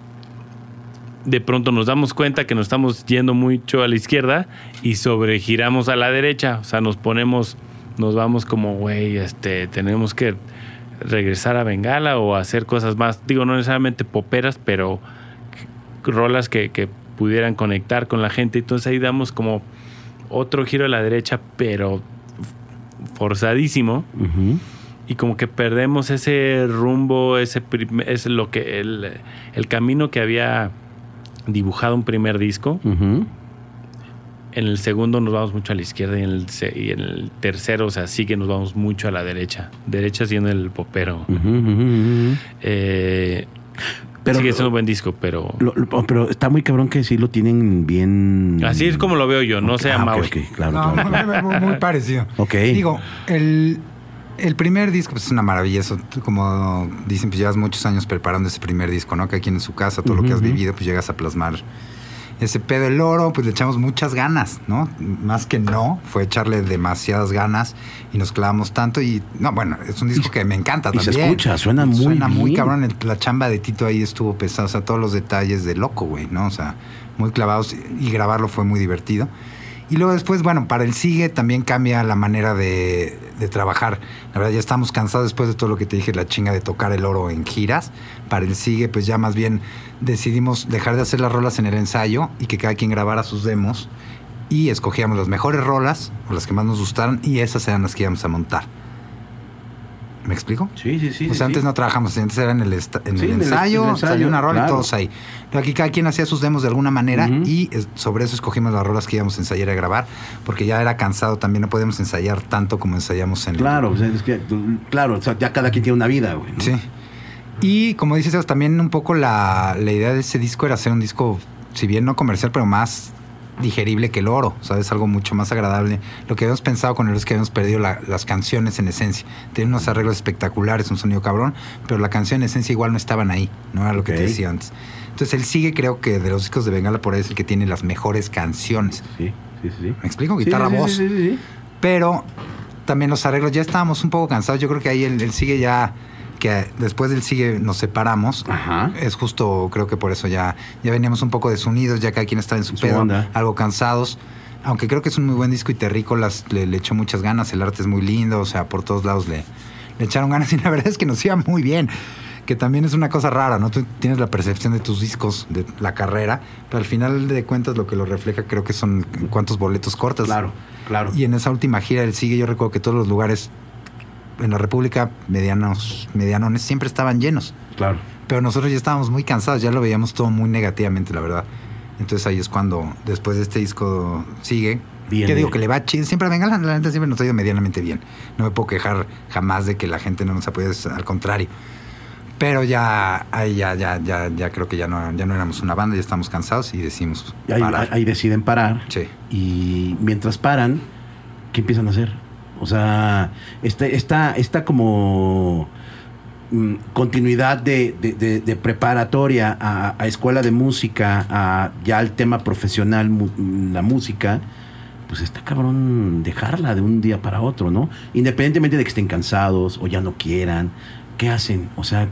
De pronto nos damos cuenta que nos estamos yendo mucho a la izquierda y sobregiramos a la derecha, o sea, nos ponemos, nos vamos como, güey, este, tenemos que regresar a Bengala o hacer cosas más, digo, no necesariamente poperas, pero rolas que, que pudieran conectar con la gente, entonces ahí damos como otro giro a la derecha, pero forzadísimo y como que perdemos ese rumbo, ese es lo que el, el camino que había dibujado un primer disco. En el segundo nos vamos mucho a la izquierda y en el, y en el tercero, o sea, sí que nos vamos mucho a la derecha. Derecha siendo el popero. Ujú. Eh, Pero- sigue siendo un buen disco, pero Lo- lo- pero está muy cabrón que sí lo tienen bien. así es como lo veo yo, no sea ah, Maui. claro, No, claro, claro. muy, muy parecido. Ok. Digo, el, el primer disco pues, es una maravilla. Eso, como dicen, pues llevas muchos años preparando ese primer disco, ¿no? Que aquí en su casa, todo lo que has vivido, pues llegas a plasmar ese pedo del oro, pues le echamos muchas ganas, ¿no? Más que no, fue echarle demasiadas ganas y nos clavamos tanto. Y no, bueno, es un disco que me encanta y se también. escucha, suena muy Suena muy bien. cabrón. El- la chamba de Tito ahí estuvo pesada, o sea, todos los detalles de loco, güey, ¿no? O sea, muy clavados y grabarlo fue muy divertido. Y luego después, bueno, para el sigue también cambia la manera de, de trabajar. La verdad, ya estamos cansados después de todo lo que te dije, la chinga de tocar el oro en giras. Para el sigue, pues ya más bien decidimos dejar de hacer las rolas en el ensayo y que cada quien grabara sus demos. Y escogíamos las mejores rolas o las que más nos gustaran y esas eran las que íbamos a montar. ¿Me explico? Sí, sí, sí. O sea, sí, antes sí. no trabajamos, antes era en el, en Sí, el el- ensayo, en el ensayo, salió una rola claro. y todos ahí. Pero aquí cada quien hacía sus demos de alguna manera y sobre eso escogimos las rolas que íbamos a ensayar y a grabar, porque ya era cansado también, no podíamos ensayar tanto como ensayamos en el- Claro, o sea, es que, claro, o sea, ya cada quien tiene una vida, güey. ¿no? Sí. Y como dices, también un poco la, la idea de ese disco era hacer un disco, si bien no comercial, pero más digerible que el oro, ¿sabes? Algo mucho más agradable. Lo que habíamos pensado con el oro es que habíamos perdido la- las canciones en esencia. Tienen unos arreglos espectaculares, un sonido cabrón, pero la canción en esencia igual no estaban ahí, no era lo que te decía antes. Entonces él sigue, creo que de los discos de Bengala por ahí es el que tiene las mejores canciones. Sí, sí, sí. ¿Me explico? Guitarra, sí, sí, voz. sí, sí, sí. Pero también los arreglos, ya estábamos un poco cansados. Yo creo que ahí él, él sigue ya, que después del sigue nos separamos. Ajá. Es justo, creo que por eso ya, ya veníamos un poco desunidos, ya cada quien estaba en su, Su pedo, onda. algo cansados. Aunque creo que es un muy buen disco y Terrícolas le, le echó muchas ganas, el arte es muy lindo, o sea, por todos lados le, le echaron ganas y la verdad es que nos iba muy bien. Que también es una cosa rara, ¿no? Tú tienes la percepción de tus discos, de la carrera, pero al final de cuentas lo que lo refleja creo que son cuántos boletos cortas. Claro, claro. Y en esa última gira del Sigue, yo recuerdo que todos los lugares en la República medianos, medianones siempre estaban llenos. Claro. Pero nosotros ya estábamos muy cansados, ya lo veíamos todo muy negativamente, la verdad. Entonces ahí es cuando, después de este disco Sigue, Bien, que digo bien. que le va chido. Siempre a Bengala, la neta siempre nos ha ido medianamente bien. No me puedo quejar jamás de que la gente no nos apoye, es al contrario. Pero ya, ahí ya, ya, ya, ya creo que ya no, ya no éramos una banda, ya estamos cansados y decimos Ahí, parar. ahí deciden parar. Sí. Y mientras paran, ¿qué empiezan a hacer? O sea, esta, esta, esta como mm, continuidad de, de- de- de preparatoria a, a escuela de música, a ya al tema profesional, mm, la música, pues está cabrón dejarla de un día para otro, ¿no? Independientemente de que estén cansados o ya no quieran, ¿qué hacen? O sea,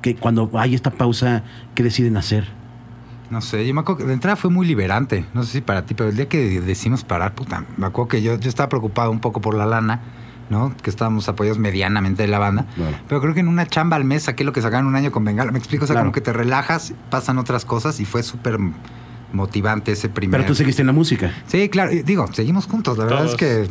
que cuando hay esta pausa, ¿qué deciden hacer? No sé, yo me acuerdo que de entrada fue muy liberante. No sé si para ti, pero el día que decimos parar, puta, me acuerdo que yo, yo estaba preocupado un poco por la lana, ¿no? Que estábamos apoyados medianamente de la banda. Claro. Pero creo que en una chamba al mes saqué lo que sacaron un año con Bengala. Me explico, o sea, Claro. como que te relajas, pasan otras cosas y fue súper motivante ese primer. Pero tú seguiste en la música. Sí, claro. Digo, seguimos juntos. La verdad es que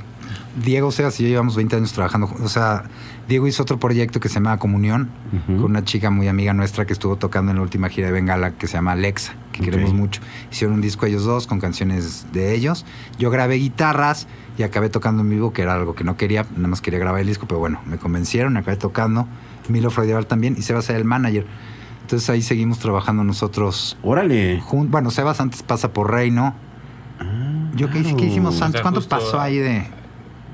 Diego Seas y yo llevamos 20 años trabajando. juntos. O sea, Diego hizo otro proyecto que se llama Comunión con una chica muy amiga nuestra que estuvo tocando en la última gira de Bengala que se llama Alexa, que queremos mucho. Hicieron un disco ellos dos con canciones de ellos. Yo grabé guitarras y acabé tocando en vivo, que era algo que no quería, nada más quería grabar el disco, pero bueno, me convencieron, acabé tocando. Milo Freudival también y Sebas era el manager. Entonces ahí seguimos trabajando nosotros. Órale. jun- Bueno, Sebas antes pasa por Reino. Ah, Yo qué, hice- claro. qué hicimos O sea, antes? ¿Cuánto pasó ahí de...?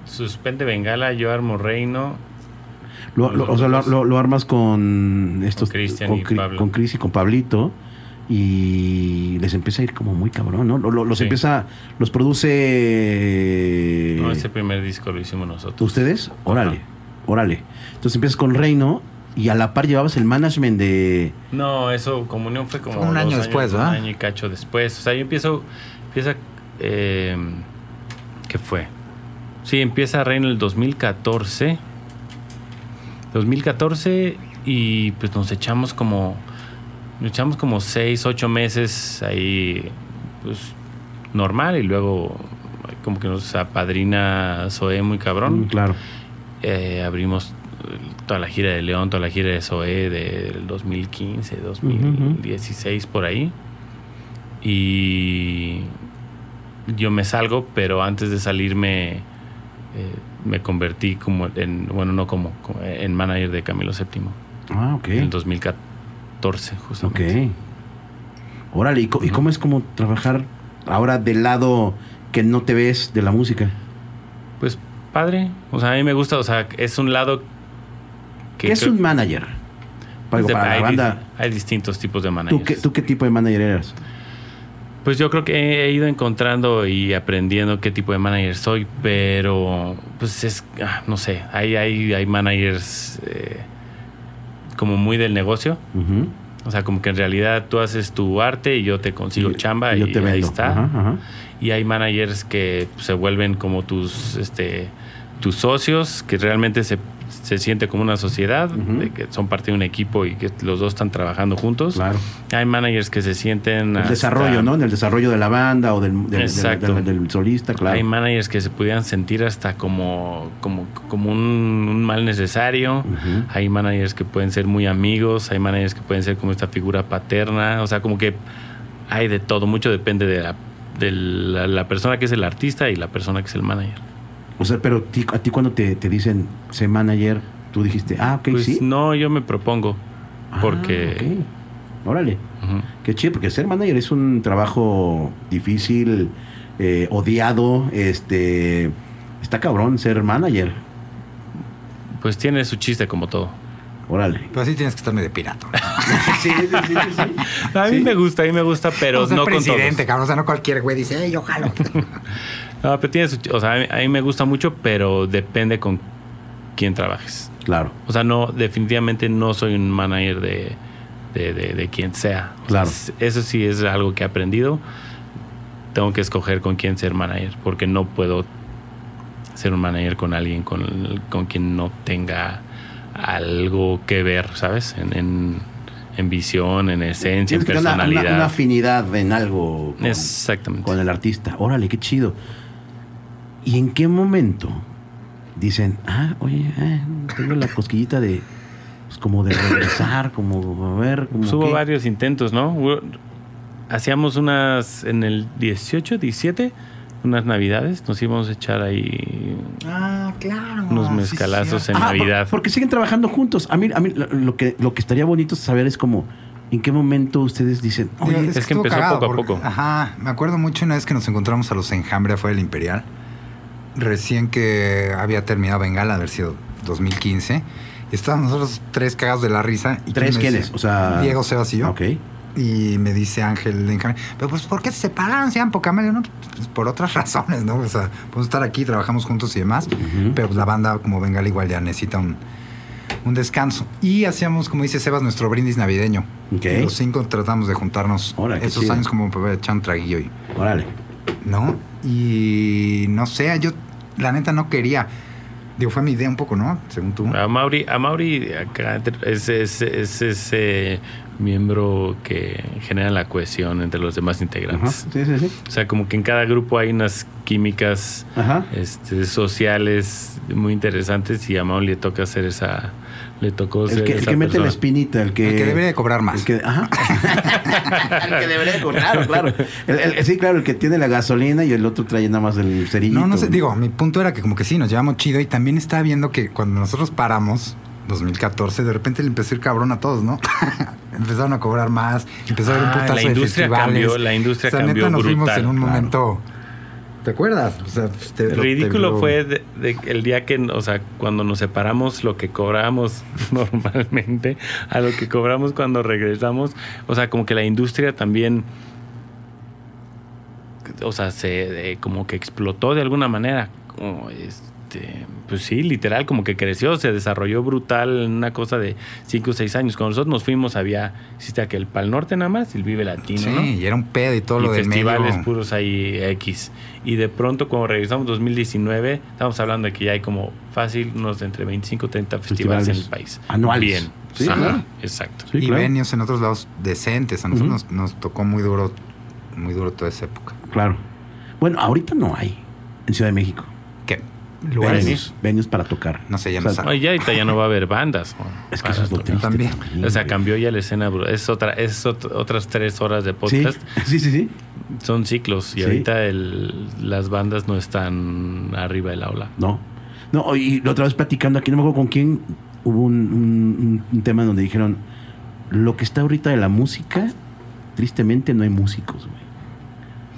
Suspende Bengala, yo armo Reino. Lo, lo- o sea, lo, lo- lo armas con estos. Con Cristian y Pablo. con Chris y con Pablito. Y les empieza a ir como muy cabrón, ¿no? Lo- lo- los Sí. empieza. Los produce. No, ese primer disco lo hicimos nosotros. ¿Ustedes? Órale. Ajá. Órale. Entonces empiezas con Reino. Y a la par llevabas el management de. No, eso, Comunión fue como Fue un dos año años, después, Un ¿verdad? año y cacho después. O sea, yo empiezo, empieza, eh, ¿qué fue? Sí, empieza Reino el 2014. 2014 y pues nos echamos como, nos echamos como 6, 8 meses ahí, pues normal y luego como que nos apadrina Zoé muy cabrón. Mm, claro. Eh, abrimos toda la gira de León, toda la gira de Zoé del 2015, 2016 por ahí. Y yo me salgo, pero antes de salirme eh, me convertí como en, bueno, no como, como en manager de Camilo VII Ah, ok. en el 2014 Ok. justamente. Órale. ¿Y, cómo es como trabajar ahora del lado que no te ves de la música? Pues padre, o sea, a mí me gusta, o sea, es un lado que ¿Qué es un manager? Para, de- para hay, la dis- banda. hay distintos tipos de managers. ¿Tú qué, ¿Tú qué tipo de manager eras? Pues yo creo que he ido encontrando y aprendiendo qué tipo de manager soy, pero pues es, ah, no sé, hay, hay, hay managers eh, como muy del negocio, o sea, como que en realidad tú haces tu arte y yo te consigo Y- chamba y yo te ahí está. Ajá, ajá. Y hay managers que se vuelven como tus, este, tus socios, que realmente se, se siente como una sociedad, de que son parte de un equipo y que los dos están trabajando juntos. Claro. Hay managers que se sienten... El hasta- desarrollo, ¿no? En el desarrollo de la banda o del, del- del- Exacto. del- del solista, claro. Hay managers que se pudieran sentir hasta como, como, como un, un mal necesario. Hay managers que pueden ser muy amigos. Hay managers que pueden ser como esta figura paterna. O sea, como que hay de todo. Mucho depende de la, de la, la persona que es el artista y la persona que es el manager. O sea, pero a ti cuando te, te dicen, sé manager, tú dijiste, ah, ok, pues sí. no, yo me propongo. Ah, Porque... ok. Órale. Qué chido, porque ser manager es un trabajo difícil, eh, odiado, este... Está cabrón ser manager. Pues tiene su chiste como todo. Órale. Pero así tienes que estarme de pirata. sí, sí, sí, sí. A mí Sí. me gusta, a mí me gusta, pero o sea, no con presidente, todos. cabrón. O sea, no cualquier güey dice, "Ey, yo jalo. No, pero tiene su ch- o sea, a mí, me gusta mucho, pero depende con quién trabajes. Claro. O sea, no, definitivamente no soy un manager de, de, de- de quien sea. O Claro. es- eso sí es algo que he aprendido. Tengo que escoger con quién ser manager, porque no puedo ser un manager con alguien con, con quien no tenga algo que ver, ¿sabes? En, en, en visión, en esencia, en Tienes una, una- personalidad. una afinidad en algo con, Exactamente. con el artista. Órale, qué chido. ¿Y en qué momento dicen, ah, oye, eh, tengo la cosquillita de, pues como de regresar, como, a ver, como Pues hubo qué? varios intentos, ¿no? Hacíamos unas, en el 18, 17, unas navidades, nos íbamos a echar ahí Ah, claro. unos mezcalazos sí. en Ah, por- Navidad. porque siguen trabajando juntos. A mí, a mí lo, que, lo que estaría bonito saber es como, ¿en qué momento ustedes dicen, oye, es que empezó poco a porque- poco. Ajá, me acuerdo mucho una vez que nos encontramos a los Enjambre afuera del Imperial, recién que había terminado Bengala, haber sido 2015. Y estábamos nosotros tres cagados de la risa. Y ¿Tres quiénes? O sea- Diego, Sebas y yo. ok, Y me dice Ángel de Enjambre, pero pues, ¿por qué se separaron? Sean poca. No, pues, por otras razones, ¿no? O sea, podemos estar aquí, trabajamos juntos y demás. Pero pues, la banda, como Bengala, igual ya necesita un, un descanso. Y hacíamos, como dice Sebas, nuestro brindis navideño. Ok. Y los cinco tratamos de juntarnos Órale, esos años como para echar un traguillo. Y, órale. ¿No? Y no sé, yo la neta no quería. Digo, fue mi idea un poco, ¿no? Según tú. A Mauri, a Mauri acá es, es, es ese miembro que genera la cohesión entre los demás Ajá, integrantes. sí, sí, sí. O sea, como que en cada grupo hay unas químicas este, sociales muy interesantes y a Mauri le toca hacer esa... Le tocó El ser que, el que mete la espinita, el que... El que debería de cobrar más. El que, ajá. el que debería de cobrar, claro, claro. El- el- sí, claro, el que tiene la gasolina y el otro trae nada más el cerillito. No, no sé, digo, mi punto era que como que sí, nos llevamos chido y también estaba viendo que cuando nosotros paramos, 2014, de repente le empezó a ir cabrón a todos, ¿no? Empezaron a cobrar más, empezó a haber un Ah, putazo la de industria festivales. cambió, la industria o sea, cambió neta nos fuimos en un claro. momento... ¿Te acuerdas? O sea, te- lo- Ridículo fue de- de- el día que, o sea, cuando nos separamos, lo que cobramos normalmente a lo que cobramos cuando regresamos. O sea, como que la industria también, o sea, se eh, como que explotó de alguna manera. Como este, pues sí, literal, como que creció, se desarrolló brutal en una cosa de 5 o 6 años. Cuando nosotros nos fuimos, había, existe aquel Pal Norte nada más, el Vive Latino, Sí, ¿no? y era un pedo y todo y lo del festivales medio. puros ahí X. Y de pronto, cuando regresamos 2019, estamos hablando de que ya hay como fácil unos entre 25 o 30 festivales, en el país. Anuales. Bien. Sí, Ajá, claro. Exacto. Sí, y claro. venues en otros lados decentes. A nosotros nos, nos tocó muy duro, muy duro toda esa época. Claro. Bueno, ahorita no hay en Ciudad de México. Lugares. Venues, venues para tocar. No sé, ya O no sea, sabe. Oye, ya ahorita ya no va a haber bandas. ¿no? Es que eso es lo triste. También. O sea, cambió ya la escena. bro. Es otra, es ot- otras tres horas de podcast. sí, sí, sí. Son ciclos. Y Sí. ahorita el- las bandas no están arriba del aula. No. No, y la otra vez platicando aquí, no me acuerdo con quién, hubo un, un- un tema donde dijeron, lo que está ahorita de la música, tristemente no hay músicos, güey.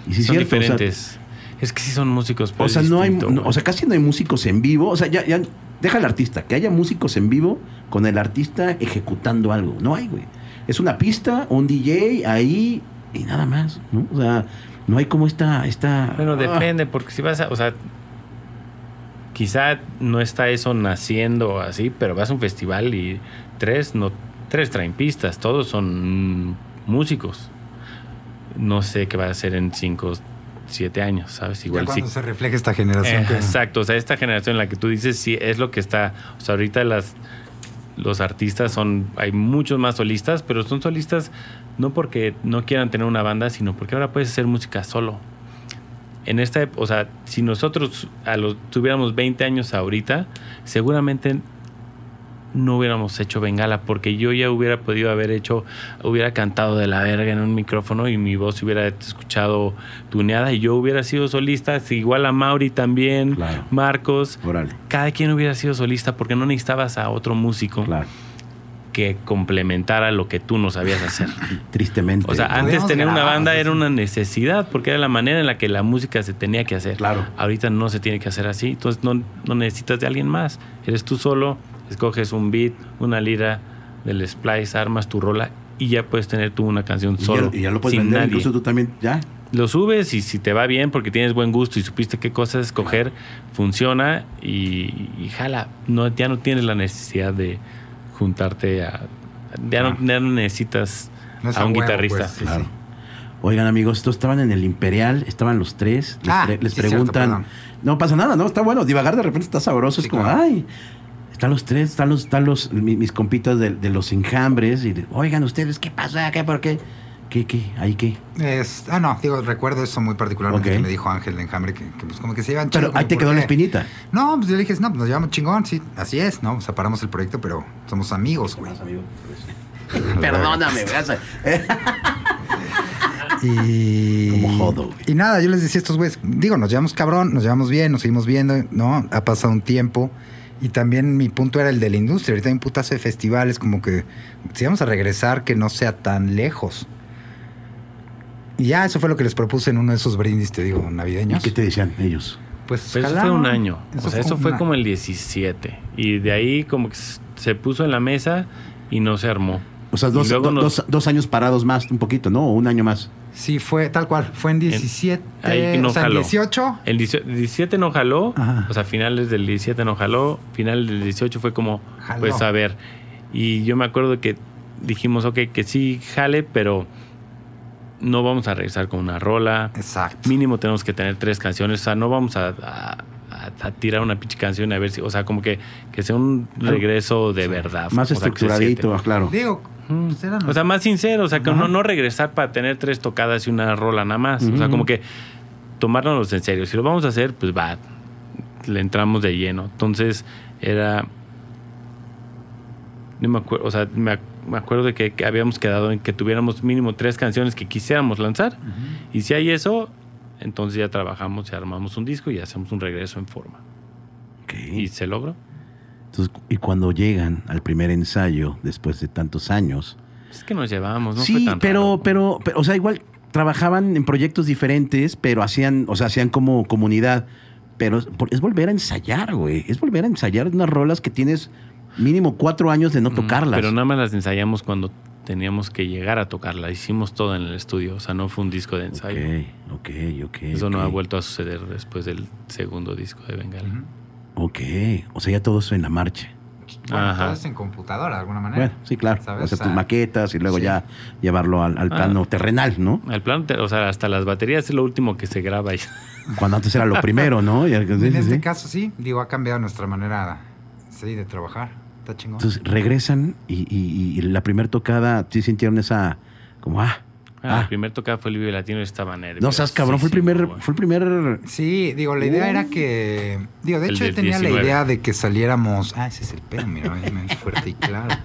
Y sí es son cierto, o sea, diferentes. Es que sí son músicos. pero O sea, no hay, no, o sea, casi no hay músicos en vivo. O sea, ya, ya deja al artista, que haya músicos en vivo con el artista ejecutando algo. No hay, güey. Es una pista, un DJ ahí y nada más, ¿no? O sea, no hay como esta, esta. Bueno, ah, depende, porque si vas a, o sea, quizá no está eso naciendo así, pero vas a un festival y tres, no, tres traen pistas, todos son músicos. No sé qué va a hacer en cinco, siete años, ¿sabes? Ya Igual sí. cuando se refleja esta generación. Eh, que- exacto, o sea, esta generación en la que tú dices, sí, es lo que está, o sea, ahorita las los artistas son, hay muchos más solistas, pero son solistas no porque no quieran tener una banda, sino porque ahora puedes hacer música solo. En esta, o sea, si nosotros a los tuviéramos 20 años ahorita, seguramente no hubiéramos hecho Bengala, porque yo ya hubiera podido haber hecho, hubiera cantado de la verga en un micrófono y mi voz hubiera escuchado tuneada y yo hubiera sido solista, igual a Mauri también, Claro. Marcos, cada quien hubiera sido solista porque no necesitabas a otro músico claro. que complementara lo que tú no sabías hacer. Tristemente. O sea, antes tener una banda era una necesidad porque era la manera en la que la música se tenía que hacer. Claro. Ahorita no se tiene que hacer así, entonces no, no necesitas de alguien más. Eres tú solo, escoges un beat, una lira del splice, armas tu rola y ya puedes tener tú una canción Y ya- solo. y ya, lo puedes sin vender, nadie. incluso tú también, ya. Lo subes y si te va bien porque tienes buen gusto y supiste qué cosas escoger, funciona y, y jala. No, ya no tienes la necesidad de juntarte a... Ya, no, ya no necesitas No a un huevo, guitarrista. pues, sí, Claro. sí. Oigan, amigos, estos estaban en el Imperial, estaban los tres. Les, Ah, pre- les sí, cierto, preguntan. no pasa nada, ¿no? Está bueno. Divagar de repente está sabroso. Sí, es como, claro. ay. Están los tres, están los, están los mi- mis, compitas de, de los enjambres. Y de, oigan, ustedes, ¿qué pasa? ¿Qué? ¿Por qué? ¿Qué? ¿Qué? ¿Ahí qué? Es, ah, no, digo, recuerdo eso muy particularmente que me dijo Ángel de Enjambre, que, que, pues como que se iban Pero ahí te quedó la espinita. No, pues yo le dije, no, pues nos llevamos chingón, sí, así es, ¿no? Separamos el proyecto, pero somos amigos, güey. Perdóname, ¿verdad? Y. Como jodo, güey. Y nada, yo les decía a estos güeyes, digo, nos llevamos cabrón, nos llevamos bien, nos seguimos viendo, ¿no? Ha pasado un tiempo. Y también mi punto era el de la industria. Ahorita hay un putazo de festivales, como que si vamos a regresar, que no sea tan lejos. Y ya, eso fue lo que les propuse en uno de esos brindis, te digo, ¿Y navideños. qué te decían ellos? Pues, Pero eso fue un año. o sea, eso fue una- como el 17. Y de ahí como que se puso en la mesa y no se armó. O sea, Y dos, luego do- nos- dos, dos años parados más, un poquito, ¿no? O un año más. Sí, fue tal cual. Fue en 17. ahí no o sea, en jaló. 18. El 18 17 no jaló, Ajá. o sea, finales del 17 no jaló, final del 18 fue como, Jaló. pues a ver. Y yo me acuerdo que dijimos, ok, que sí jale, pero no vamos a regresar con una rola. Exacto. Mínimo tenemos que tener tres canciones, o sea, no vamos a, a- a- a tirar una pinche canción a ver si, o sea, como que, que sea un regreso de verdad. Más o sea, estructuradito, claro. Digo, Pues O sea, más sincero, o sea, que Ajá. no, no regresar para tener tres tocadas y una rola nada más. O sea, como que tomárnoslos en serio. Si lo vamos a hacer, pues va, le entramos de lleno. Entonces, era. No me acuerdo, o sea, me, ac- me acuerdo de que, que habíamos quedado en que tuviéramos mínimo tres canciones que quisiéramos lanzar. Y si hay eso, entonces ya trabajamos y armamos un disco y hacemos un regreso en forma. Y se logró. Entonces, y cuando llegan al primer ensayo, después de tantos años. Es que nos llevamos, ¿no? fue sí, tan pero, raro. pero, pero, o sea, igual trabajaban en proyectos diferentes, pero hacían, o sea, hacían como comunidad. Pero es, volver a ensayar, güey. Es volver a ensayar unas rolas que tienes mínimo cuatro años de no Mm, tocarlas. Pero nada más las ensayamos cuando teníamos que llegar a tocarla. Hicimos todo en el estudio. O sea, no fue un disco de ensayo. Ok, ok, ok. Eso no ha vuelto a suceder después del segundo disco de Bengala. Ok, o sea, ya todo eso en la marcha. Bueno, Ajá. todo es en computadora de alguna manera. Bueno, sí, claro. ¿Sabes? Hacer O sea, tus maquetas y luego sí. ya llevarlo al, al Ah. plano terrenal, ¿no? El plan, te- o sea, hasta las baterías es lo último que se graba ahí. Cuando antes era lo primero, ¿no? Y- En sí, este sí. caso sí, digo, ha cambiado nuestra manera sí, de trabajar. Está chingón. Entonces regresan y, y- y la primera tocada, sí sintieron esa, como, ah, Ah, ah. el primer tocada fue el Vive Latino y estaba nervioso. no seas cabrón, fue el primer, fue el primer, Sí, digo, la idea era que. Digo, de hecho, yo tenía 19. la idea de que saliéramos. Ah, ese es el pedo, mira, es fuerte y claro.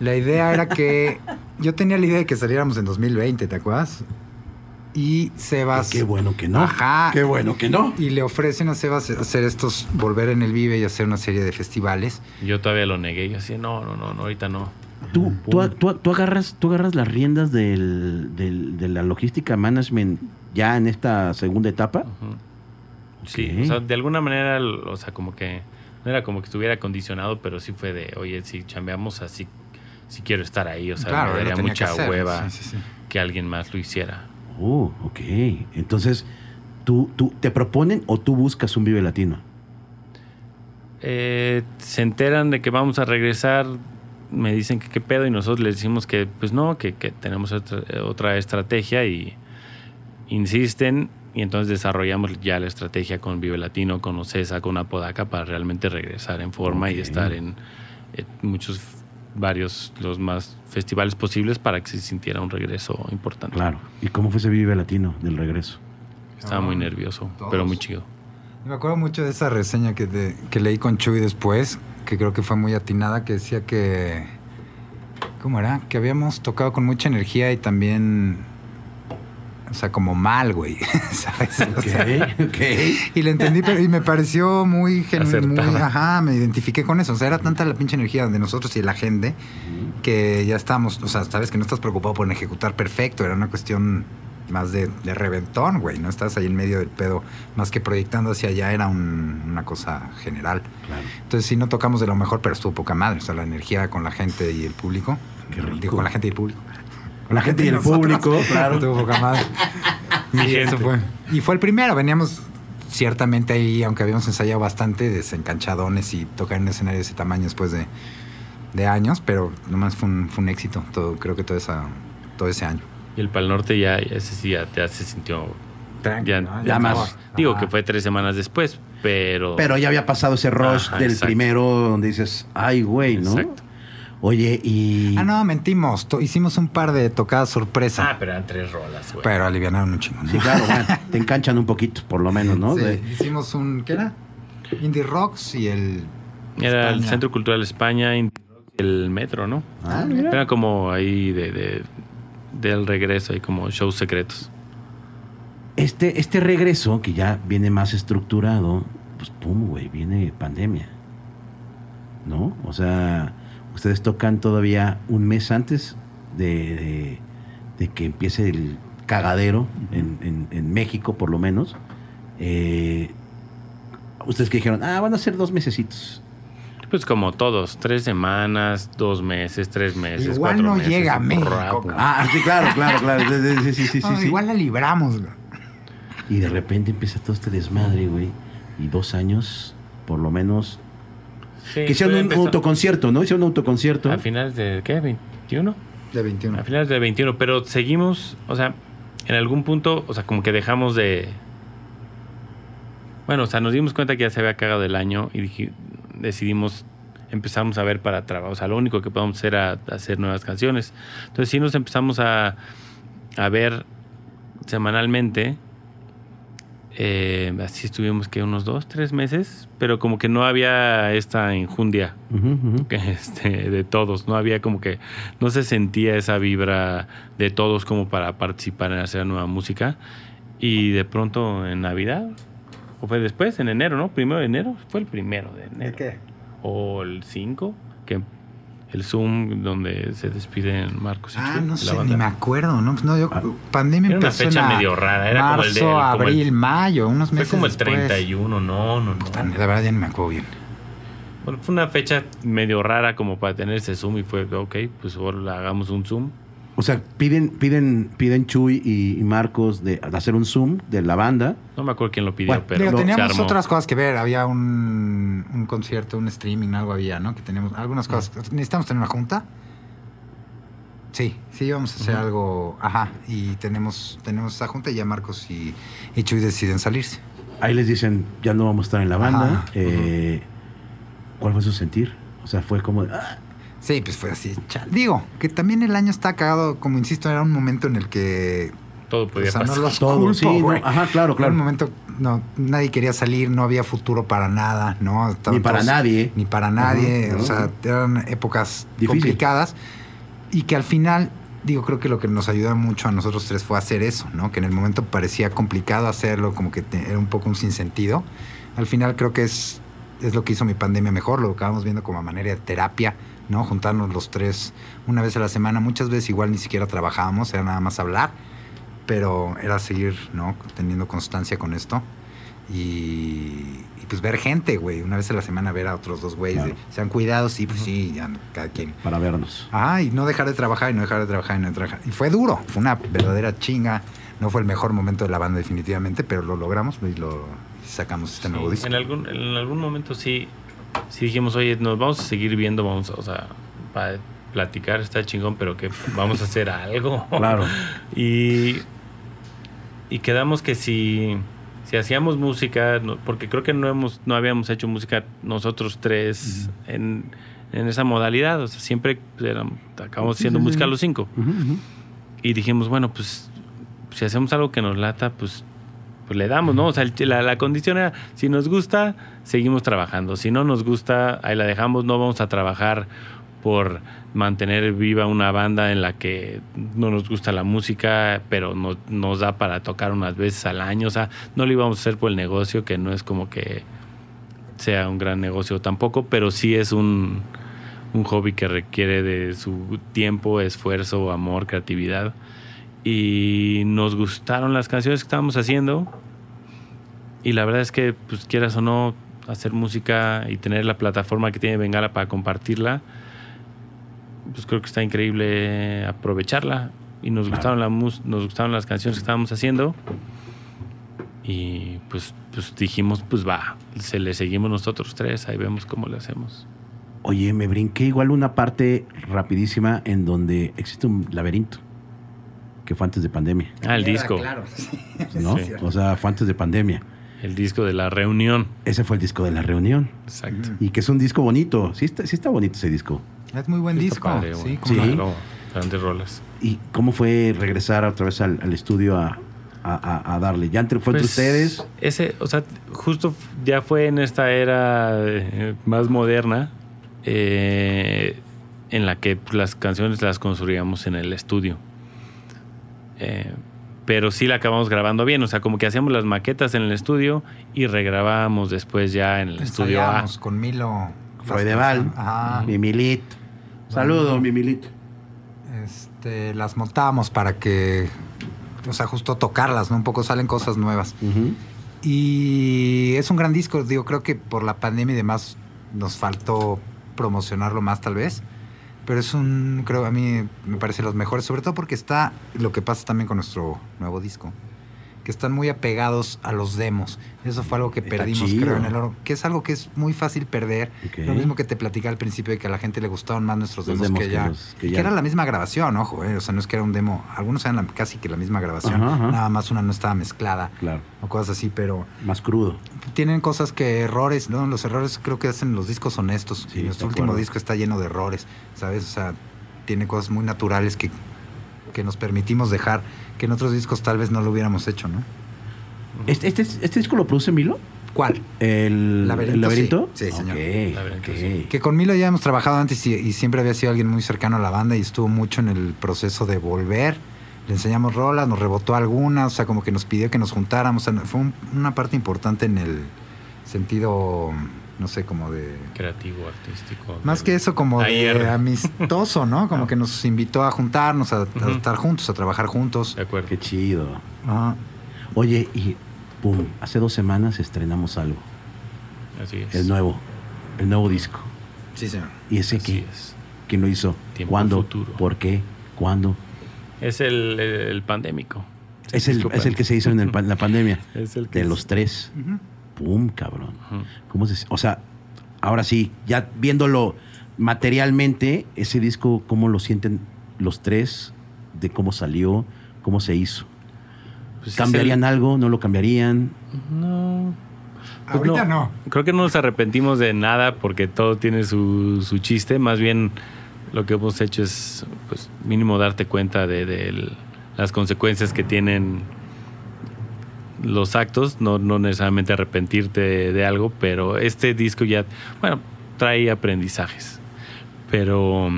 La idea era que. Yo tenía la idea de que saliéramos en 2020, ¿te acuerdas? Y Sebas. qué bueno que no, Ajá. qué bueno que no. Y le ofrecen a Sebas hacer estos, volver en el Vive y hacer una serie de festivales. Yo todavía lo negué. Yo así, no, no, no, no ahorita no. Tú, tú, tú- tú agarras, tú agarras las riendas del, del- de la logística management ya en esta segunda etapa. Sí, o sea, de alguna manera, o sea, como que no era como que estuviera condicionado, pero sí fue de, oye, si chambeamos así, si quiero estar ahí, o sea, claro, me daría mucha que hacer, hueva sí, sí, sí. que alguien más lo hiciera. Oh, ok. Entonces, ¿tú, tú te proponen o tú buscas un Vive Latino? Eh, se enteran de que vamos a regresar, me dicen que qué pedo y nosotros les decimos que pues no, que, que tenemos otra, otra estrategia y insisten y entonces desarrollamos ya la estrategia con Vive Latino, con Ocesa, con Apodaca para realmente regresar en forma y estar en, en muchos, varios, los más festivales posibles para que se sintiera un regreso importante. Claro. ¿Y cómo fue ese Vive Latino del regreso? Estaba muy Ah, nervioso, todos. pero muy chido. Me acuerdo mucho de esa reseña que, te- que leí con Chuy después, que creo que fue muy atinada, que decía que. ¿Cómo era? Que habíamos tocado con mucha energía y también. O sea, como mal, güey. ¿Sabes? O sea, Ok, ok. y le entendí, pero, y me pareció muy genuino. Ajá, me identifiqué con eso. O sea, era tanta la pinche energía de nosotros y de la gente que ya estábamos. O sea, sabes que no estás preocupado por ejecutar perfecto. Era una cuestión más de, de reventón, güey. No estás ahí en medio del pedo. Más que proyectando hacia allá, era un- una cosa general. Claro. Entonces, sí, no tocamos de lo mejor, pero estuvo poca madre. O sea, la energía con la gente y el público. Qué rico. Digo, con la gente y el público. Con la gente y el nosotros. público, claro. Estuvo poca madre. Sí, eso fue. Y fue el primero. Veníamos ciertamente ahí, aunque habíamos ensayado bastante, desencanchadones y tocar en un escenario de ese tamaño después de, de años, pero nomás fue un, fue un éxito. Todo, creo que todo, esa, todo ese año. Y el Pal Norte ya, ese sí ya, ya se sintió ya, ¿no? ya Ya más. Digo Ajá. que fue tres semanas después, pero. Pero ya había pasado ese rush Ajá, del exacto. primero donde dices, ay, güey, ¿no? Exacto. Oye, y... Ah, no, mentimos. Hicimos un par de tocadas sorpresa, Ah, pero eran tres rolas, güey. pero alivianaron un chingo. ¿no? Sí, claro, bueno, te enganchan un poquito, por lo menos, ¿no? Sí, De- hicimos un. ¿Qué era? Indie Rocks y el. Era el. Centro Cultural España, y el metro, ¿no? Ah, mira. Era como ahí de, de del regreso y como shows secretos. Este, este regreso, que ya viene más estructurado, pues pum, güey, viene pandemia. ¿No? O sea, ustedes tocan todavía un mes antes de, de- que empiece el cagadero en, en- en México, por lo menos. Eh, ustedes que dijeron, ah, van a ser dos mesecitos. Pues como todos, tres semanas, dos meses, tres meses. Igual cuatro no meses, llega a México. Ah, sí, claro, claro, claro. Sí, sí, sí, sí, sí, No, sí. Igual la libramos, güey. Y de repente empieza todo este desmadre, güey. Y dos años, por lo menos. Sí, que hicieron un empezó autoconcierto, ¿no? Hicieron un autoconcierto. A finales de, ¿qué? ¿21? De 21. A finales de 21, pero seguimos, o sea, en algún punto, o sea, como que dejamos de... Bueno, o sea, nos dimos cuenta que ya se había cagado el año y dije- decidimos, empezamos a ver para trabajar, o sea, lo único que podemos hacer era hacer nuevas canciones. Entonces sí nos empezamos a, a ver semanalmente. Eh, así estuvimos que unos dos, tres meses, pero como que no había esta enjundia este, de todos. No había como que, no se sentía esa vibra de todos como para participar en hacer nueva música. Y de pronto en Navidad, o fue después, en enero, ¿no? Primero de enero, fue el primero de enero. qué? O el 5, que el Zoom donde se despiden Marcos y Ah, Chuy, no sé, banda. ni me acuerdo, ¿no? Pues no, yo, Ah. pandemia Era una empezó fecha en medio rara, era como el de- marzo, como el- abril, mayo, unos Fue meses como el después. 31, no, no, no. Puta, la verdad ya no me acuerdo bien. Bueno, fue una fecha medio rara como para tener ese Zoom y fue, ok, pues ahora hagamos un Zoom. O sea, piden, piden, piden Chuy y, y Marcos de, de hacer un Zoom de la banda. No me acuerdo quién lo pidió, Bueno, pero Digo, se teníamos armó. otras cosas que ver. Había un, un concierto, un streaming, algo había, ¿no? Que teníamos algunas cosas. ¿Necesitamos tener una junta? Sí, sí, íbamos a hacer algo. Ajá, y tenemos, tenemos esa junta y ya Marcos y, y Chuy deciden salirse. Ahí les dicen, ya no vamos a estar en la banda. Eh, ¿Cuál fue su sentir? O sea, fue como... de, "Ah". Sí, pues fue así. chal. Digo, que también el año está cagado, como insisto, era un momento en el que Todo podía o sea, no pasar. los Todo, culpo, sí, no, güey. ajá, claro, Era claro. un momento, no, nadie quería salir, no había futuro para nada, ¿no? Estaban Ni para todos- nadie. Ni para nadie, o sea, eran épocas Difícil. complicadas y que al final, digo, creo que lo que nos ayudó mucho a nosotros tres fue hacer eso, ¿no? Que en el momento parecía complicado hacerlo, como que te- era un poco un sinsentido. Al final creo que es, es lo que hizo mi pandemia mejor, lo acabamos viendo como a manera de terapia, ¿no? Juntarnos los tres una vez a la semana, muchas veces igual ni siquiera trabajábamos, era nada más hablar, pero era seguir, ¿no? Teniendo constancia con esto. Y, y, pues ver gente, güey, una vez a la semana ver a otros dos güeyes, Claro. se han cuidado, sí, pues sí, ya cada quien. Para vernos. Ah, y no dejar de trabajar y no dejar de trabajar y no trabajar. Y fue duro, fue una verdadera chinga. No fue el mejor momento de la banda definitivamente, pero lo logramos y lo y sacamos este Sí, nuevo disco. en, algún, en algún momento sí, sí dijimos, oye, nos vamos a seguir viendo, vamos, a- o sea, para platicar está chingón, pero que vamos a hacer algo. Claro. Y, y quedamos que si, si hacíamos música, no- porque creo que no, hemos, no habíamos hecho música nosotros tres en, en esa modalidad, o sea, siempre éramos- acabamos haciendo música sí. los cinco. Ujú, ujú. Y dijimos, bueno, pues si hacemos algo que nos lata, pues, pues le damos, ¿no? O sea, la, la condición era, si nos gusta, seguimos trabajando. Si no nos gusta, ahí la dejamos, no vamos a trabajar por mantener viva una banda en la que no nos gusta la música, pero no- nos da para tocar unas veces al año. O sea, no lo íbamos a hacer por el negocio, que no es como que sea un gran negocio tampoco, pero sí es un, un hobby que requiere de su tiempo, esfuerzo, amor, creatividad. Y nos gustaron las canciones que estábamos haciendo. Y la verdad es que, pues quieras o no, hacer música y tener la plataforma que tiene Bengala para compartirla, pues creo que está increíble aprovecharla. Y nos gustaron, la mus- nos gustaron las canciones que estábamos haciendo. Y pues, pues dijimos, pues va, se le seguimos nosotros tres, ahí vemos cómo le hacemos. Oye, me brinqué igual una parte rapidísima en donde existe un laberinto. Que fue antes de pandemia. Ah, el disco. Claro. ¿No? Sí. O sea, fue antes de pandemia. El disco de la reunión. Ese fue el disco de la reunión. Exacto. Y que es un disco bonito. Sí está, sí está bonito ese disco. Es muy buen Está disco. padre, sí, cómo Sí. Claro, grandes rolas. ¿Y cómo fue regresar otra vez al, al estudio a, a- a- a darle? ¿Ya entre, fue entre Pues, ustedes? Ese, o sea, justo ya fue en esta era eh, más moderna eh, en la que las canciones las construíamos en el estudio. Eh, pero sí la acabamos grabando bien. O sea, como que hacíamos las maquetas en el estudio y regrabábamos después ya en el estudio A. Con Milo. Freudeval, Ajá. Mimilit. Saludo, Mimilit. Este, las montábamos para que, o sea, justo tocarlas, ¿no? Un poco salen cosas nuevas. Y es un gran disco, digo, creo que por la pandemia y demás nos faltó promocionarlo más tal vez. Pero es un, creo, a mí me parece los mejores, sobre todo porque está lo que pasa también con nuestro nuevo disco, que están muy apegados a los demos. Eso fue algo que Está perdimos, chido. creo, en el oro, que es algo que es muy fácil perder. Lo mismo que te platicaba al principio de que a la gente le gustaban más nuestros demos, demos que, que ya, los- que era la misma grabación, ojo, eh, o sea, no es que era un demo, algunos eran la- casi que la misma grabación, Ajá, ajá. nada más una no estaba mezclada Claro. o cosas así, pero Más crudo. tienen cosas que errores, ¿no? Los errores creo que hacen los discos honestos. Sí, y nuestro último acuerdo. disco está lleno de errores, ¿sabes? O sea, tiene cosas muy naturales que, que nos permitimos dejar, que en otros discos tal vez no lo hubiéramos hecho, ¿no? ¿Este, este, este disco lo produce Milo? ¿Cuál? ¿El Laberinto, el laberinto? sí. Sí, señor. Ok, Laberinto, ok. sí. Que con Milo ya hemos trabajado antes y, y siempre había sido alguien muy cercano a la banda y estuvo mucho en el proceso de volver. Le enseñamos rolas, nos rebotó algunas, o sea, como que nos pidió que nos juntáramos. O sea, fue un- una parte importante en el sentido, no sé, como de Creativo, artístico. Más que eso, como de Ayer. amistoso, ¿no? Como que nos invitó a juntarnos, a, estar juntos, a trabajar juntos. De acuerdo. Qué chido. Ajá. Oye, y pum, hace dos semanas estrenamos algo. Así es. El nuevo. El nuevo disco. Sí, señor. ¿Y ese Así qué? es. ¿Quién lo hizo? Tiempo ¿Cuándo? futuro. ¿Por qué? ¿Cuándo? Es el, el pandémico. Es el, es el que se hizo en el la pandemia. Es el que De los tres. Ujú. Pum, cabrón. ¿Cómo se, o sea, ahora sí, ya viéndolo materialmente, ese disco, ¿cómo lo sienten los tres? De cómo salió, cómo se hizo. Pues es ¿Cambiarían algo? ¿No lo cambiarían? el- No. Pues Ahorita no. Creo que no nos arrepentimos de nada porque todo tiene su, su chiste. Más bien lo que hemos hecho es, pues, mínimo darte cuenta de, de el- las consecuencias que tienen los actos. No, no necesariamente arrepentirte de, de algo, pero este disco ya, bueno, trae aprendizajes. Pero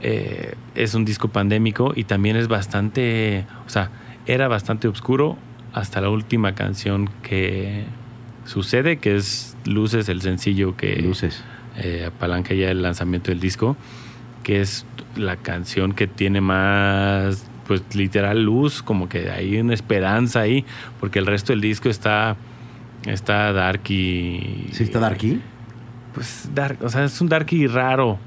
eh, es un disco pandémico y también es bastante, o sea, era bastante oscuro hasta la última canción que sucede, que es Luces, el sencillo que Luces. eh, apalanca ya el lanzamiento del disco, que es la canción que tiene más, pues literal luz, como que hay una esperanza ahí, porque el resto del disco está, está dark y... ¿Sí está Darky? Pues dark, o sea, es un darky raro.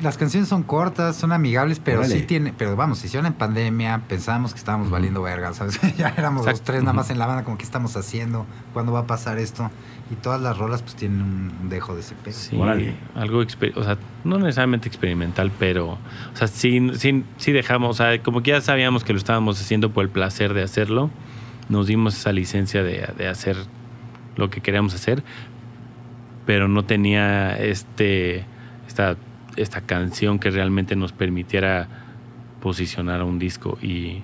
Las canciones son cortas, son amigables, pero sí tiene, pero vamos, se hicieron en pandemia, pensábamos que estábamos valiendo verga, ¿sabes? ya éramos Exacto. los tres nada más en la banda, como que estamos haciendo, cuándo va a pasar esto, y todas las rolas pues tienen un, dejo de ese peso. Sí, Órale. algo, o sea, no necesariamente experimental, pero, o sea, sí, sí, sí dejamos, o sea, como que ya sabíamos que lo estábamos haciendo por el placer de hacerlo, nos dimos esa licencia de, de hacer lo que queríamos hacer, pero no tenía este, esta, esta canción que realmente nos permitiera posicionar un disco y,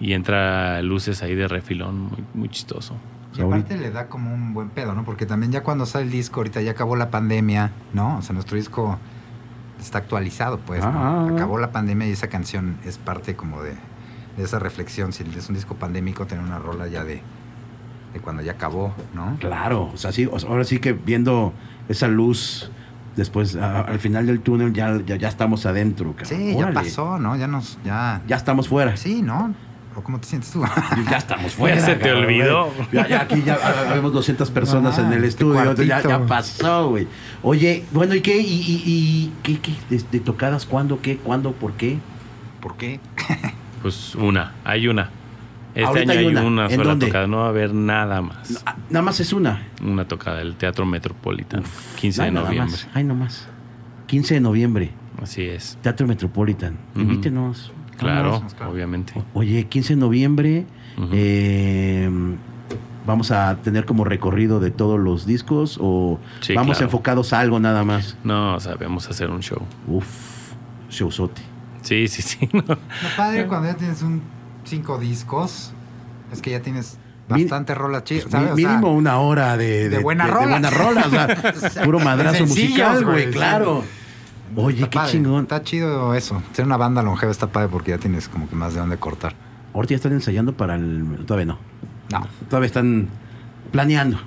y entra luces ahí de refilón, muy, muy chistoso. Y aparte le da como un buen pedo, ¿no? Porque también ya cuando sale el disco, ahorita ya acabó la pandemia, ¿no? O sea, nuestro disco está actualizado, pues, ¿no? Ah. Acabó la pandemia y esa canción es parte como de, de esa reflexión. Si es un disco pandémico, tener una rola ya de, de cuando ya acabó, ¿no? Claro, o sea, sí, o sea, ahora sí que viendo esa luz después, a- al final del túnel, ya, ya, ya estamos adentro. cabrón. Sí, ya pasó, ¿no? Ya nos, ya... Ya estamos fuera. Sí, ¿no? ¿O cómo te sientes tú? Ya estamos fuera. se te cabrón, olvidó. Ya, ya aquí ya habemos 200 personas Ah, en el estudio. entonces ya, ya pasó, güey. Oye, bueno, ¿y qué? ¿Y, y, y qué, qué? De, de tocadas cuándo? ¿Qué? ¿Cuándo? ¿Por qué? ¿Por qué? Pues una, hay una. Este Ahorita año hay una. una, ¿En sola dónde? tocada, no va a haber nada más. Ah, Nada más es una. Una tocada del Teatro Metropolitano, 15 de noviembre. más. Ay, nomás. 15 de noviembre, Así es. Teatro Metropolitan. Invítenos. Claro, obviamente. Oye, 15 de noviembre. Eh, vamos a tener como recorrido de todos los discos o Sí, vamos claro. enfocados a algo nada más. No, sabemos hacer un show. Uf, showzote. Sí, sí, sí. no. Lo padre cuando ya tienes un cinco discos es que ya tienes bastante rola chida. Mi- ¿sabes? O sea, mínimo una hora de, de de, rolas. buenas rolas, o sea, O puro madrazo musical, güey, claro. Oye, está qué padre, chingón. Está chido eso. Ser una banda longeva está padre porque ya tienes como que más de dónde cortar. Ahorita ya están ensayando para el... Todavía no. No. Todavía están planeando.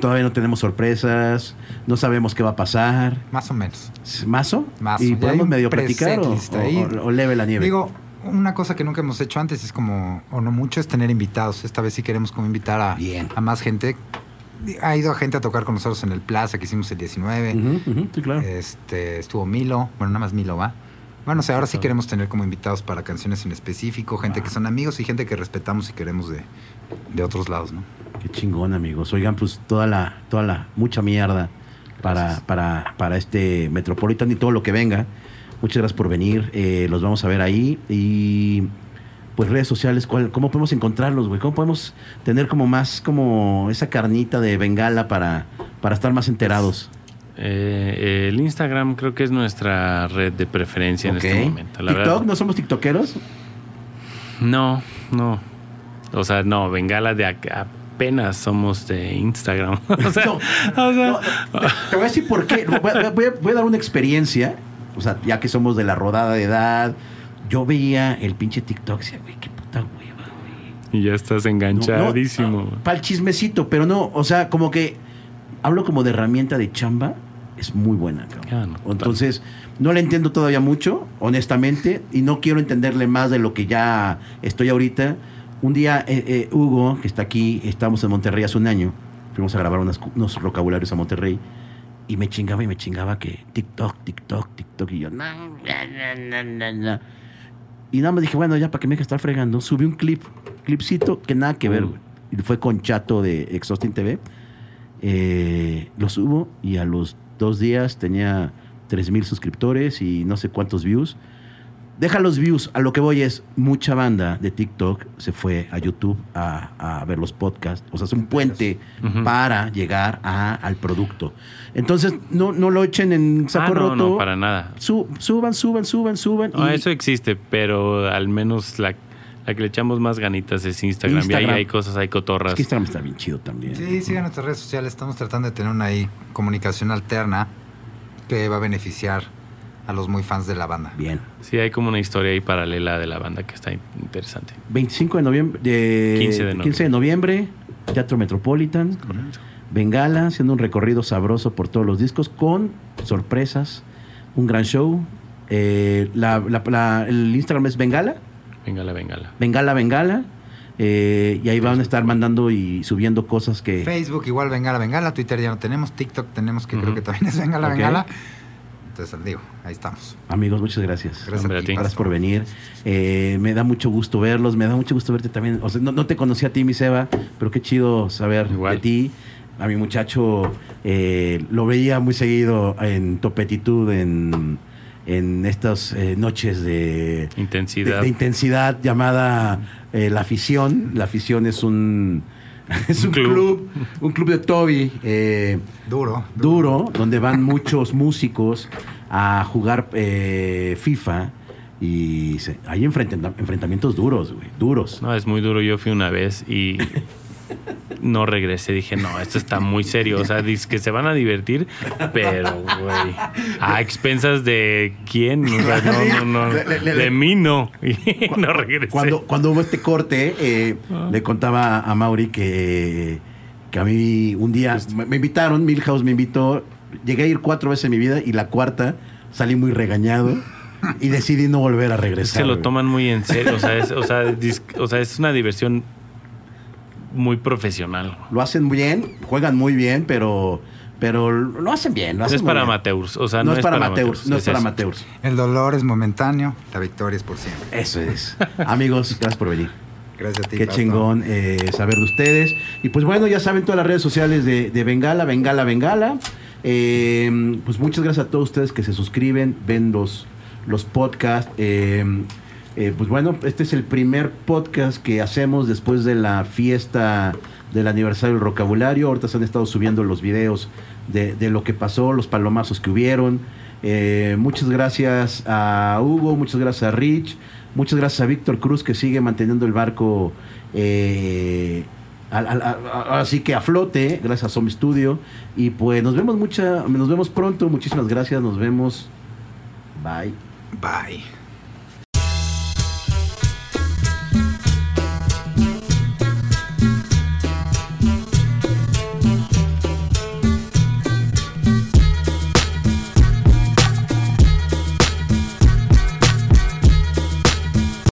Todavía no tenemos sorpresas, no sabemos qué va a pasar. Más o menos. ¿Mazo? Mazo. ¿Y Ya hay podemos medio platicar o, o- o leve la nieve? Digo, una cosa que nunca hemos hecho antes es como, o no mucho, es tener invitados. Esta vez sí queremos como invitar a, Bien. a más gente. Ha ido gente a tocar con nosotros en el Plaza que hicimos el 19. Ujú, ujú, sí, claro. Este, estuvo Milo, bueno, nada más Milo va. Bueno, o sea, ahora sí queremos tener como invitados para canciones en específico, gente que son amigos y gente que respetamos y queremos de, de otros lados, ¿no? Qué chingón, amigos. Oigan, pues toda la, toda la, mucha mierda para, para, para este Metropolitan y todo lo que venga. Muchas gracias por venir. Eh, los vamos a ver ahí. Y pues redes sociales, ¿cuál, ¿cómo podemos encontrarlos, güey? ¿Cómo podemos tener como más como esa carnita de bengala para, para estar más enterados? Eh, el Instagram creo que es nuestra red de preferencia en este momento. La ¿TikTok? verdad, ¿No somos tiktokeros? no, no. O sea, no, Bengala de apenas somos de Instagram. o sea, No, o sea, No, te, te voy a decir por qué. Voy a, voy a- voy a dar una experiencia. O sea, ya que somos de la rodada de edad, yo veía el pinche TikTok y decía, güey, qué puta hueva, güey. y ya estás enganchadísimo. Para el chismecito, pero no, o sea, como que hablo como de herramienta de chamba, es muy buena, cabrón. Ah, no. Entonces, no le entiendo todavía mucho, honestamente, y no quiero entenderle más de lo que ya estoy ahorita. Un día, eh, eh, Hugo, que está aquí, estábamos en Monterrey hace un año, fuimos a grabar unas unos vocabularios a Monterrey, y me chingaba y me chingaba que TikTok, TikTok, TikTok, y yo, no, no, no, no. Y nada más dije, bueno, ya para que me deje estar fregando, subí un clip, clipcito que nada que ver, Mm. güey. Y fue con Chato de Exhausting TV. Eh, lo subo y a los dos días tenía 3 mil suscriptores y no sé cuántos views. Deja los views, a lo que voy es, mucha banda de TikTok se fue a YouTube a, a ver los podcasts. O sea, es un puente para llegar a- al producto. Entonces, no, no lo echen en Ah, saco no, roto. no, para nada. Su- suban, suban, suban, suban. No, y- eso existe, pero al menos la, la que le echamos más ganitas es Instagram. Instagram. Y ahí hay cosas, hay cotorras. es que Instagram está bien chido también. Sí, sigan nuestras redes sociales. Estamos tratando de tener una ahí comunicación alterna que va a beneficiar a los muy fans de la banda. Bien. Sí, hay como una historia ahí paralela de la banda que está in- interesante. 25 de noviembre. De, 15 de noviembre. 15 de noviembre, Teatro Metropolitan. Correcto. Bengala, haciendo un recorrido sabroso por todos los discos con sorpresas, un gran show. Eh, la- la- la- el Instagram es Bengala, Véngala, véngala. Bengala, Bengala. eh, y ahí van a estar mandando y subiendo cosas que... Facebook igual Bengala Bengala, Twitter ya no tenemos, TikTok tenemos que creo que también es Bengala Ok. Bengala. Entonces digo, ahí estamos. Amigos, muchas gracias. Gracias Hombre, a ti. Gracias por venir. Eh, me da mucho gusto verlos, me da mucho gusto verte también. O sea, no, no te conocí a ti, mi Seba, pero qué chido saber Igual. de ti. A mi muchacho eh, lo veía muy seguido en Topetitud, en, en estas eh, noches de, de, Intensidad. de intensidad llamada eh, La Afición. La Afición es un, es Un club. club. un club de Toby. eh, Duro. duro, donde van muchos músicos a jugar eh, FIFA y se- hay enfrenta- enfrentamientos duros, güey, duros. No, es muy duro. Yo fui una vez y no regresé. Dije, no, esto está muy serio. O sea, dice que se van a divertir, pero, güey, a expensas de quién. O sea, no, no, no. De mí no. Y no regresé. Cuando, cuando hubo este corte, eh, le contaba a Mauri que, que a mí un día me, me invitaron, Milhouse me invitó, llegué a ir cuatro veces en mi vida y la cuarta salí muy regañado y decidí no volver a regresar. se lo toman muy en serio. O sea, es, o sea, dis- o sea, es una diversión muy profesional. Lo hacen muy bien, juegan muy bien, pero, pero lo hacen bien. Lo No hacen es muy para bien. amateurs. O sea, no, es para amateurs, no es para amateurs. El dolor es momentáneo, la victoria es por siempre. Eso es. Amigos, gracias por venir. Gracias a ti. Qué chingón eh, saber de ustedes. Y pues bueno, ya saben todas las redes sociales de, de Bengala, Bengala, Bengala. Eh, pues muchas gracias a todos ustedes que se suscriben, ven los, los podcasts. Eh, eh, pues bueno, este es el primer podcast que hacemos después de la fiesta del aniversario del vocabulario. Ahorita se han estado subiendo los videos de, lo que pasó, los palomazos que hubieron. Eh, muchas gracias a Hugo, muchas gracias a Rich, muchas gracias a Víctor Cruz que sigue manteniendo el barco eh, así que a flote, gracias a Zombie Studio. Y pues nos vemos mucha, nos vemos pronto, muchísimas gracias, nos vemos. Bye. Bye.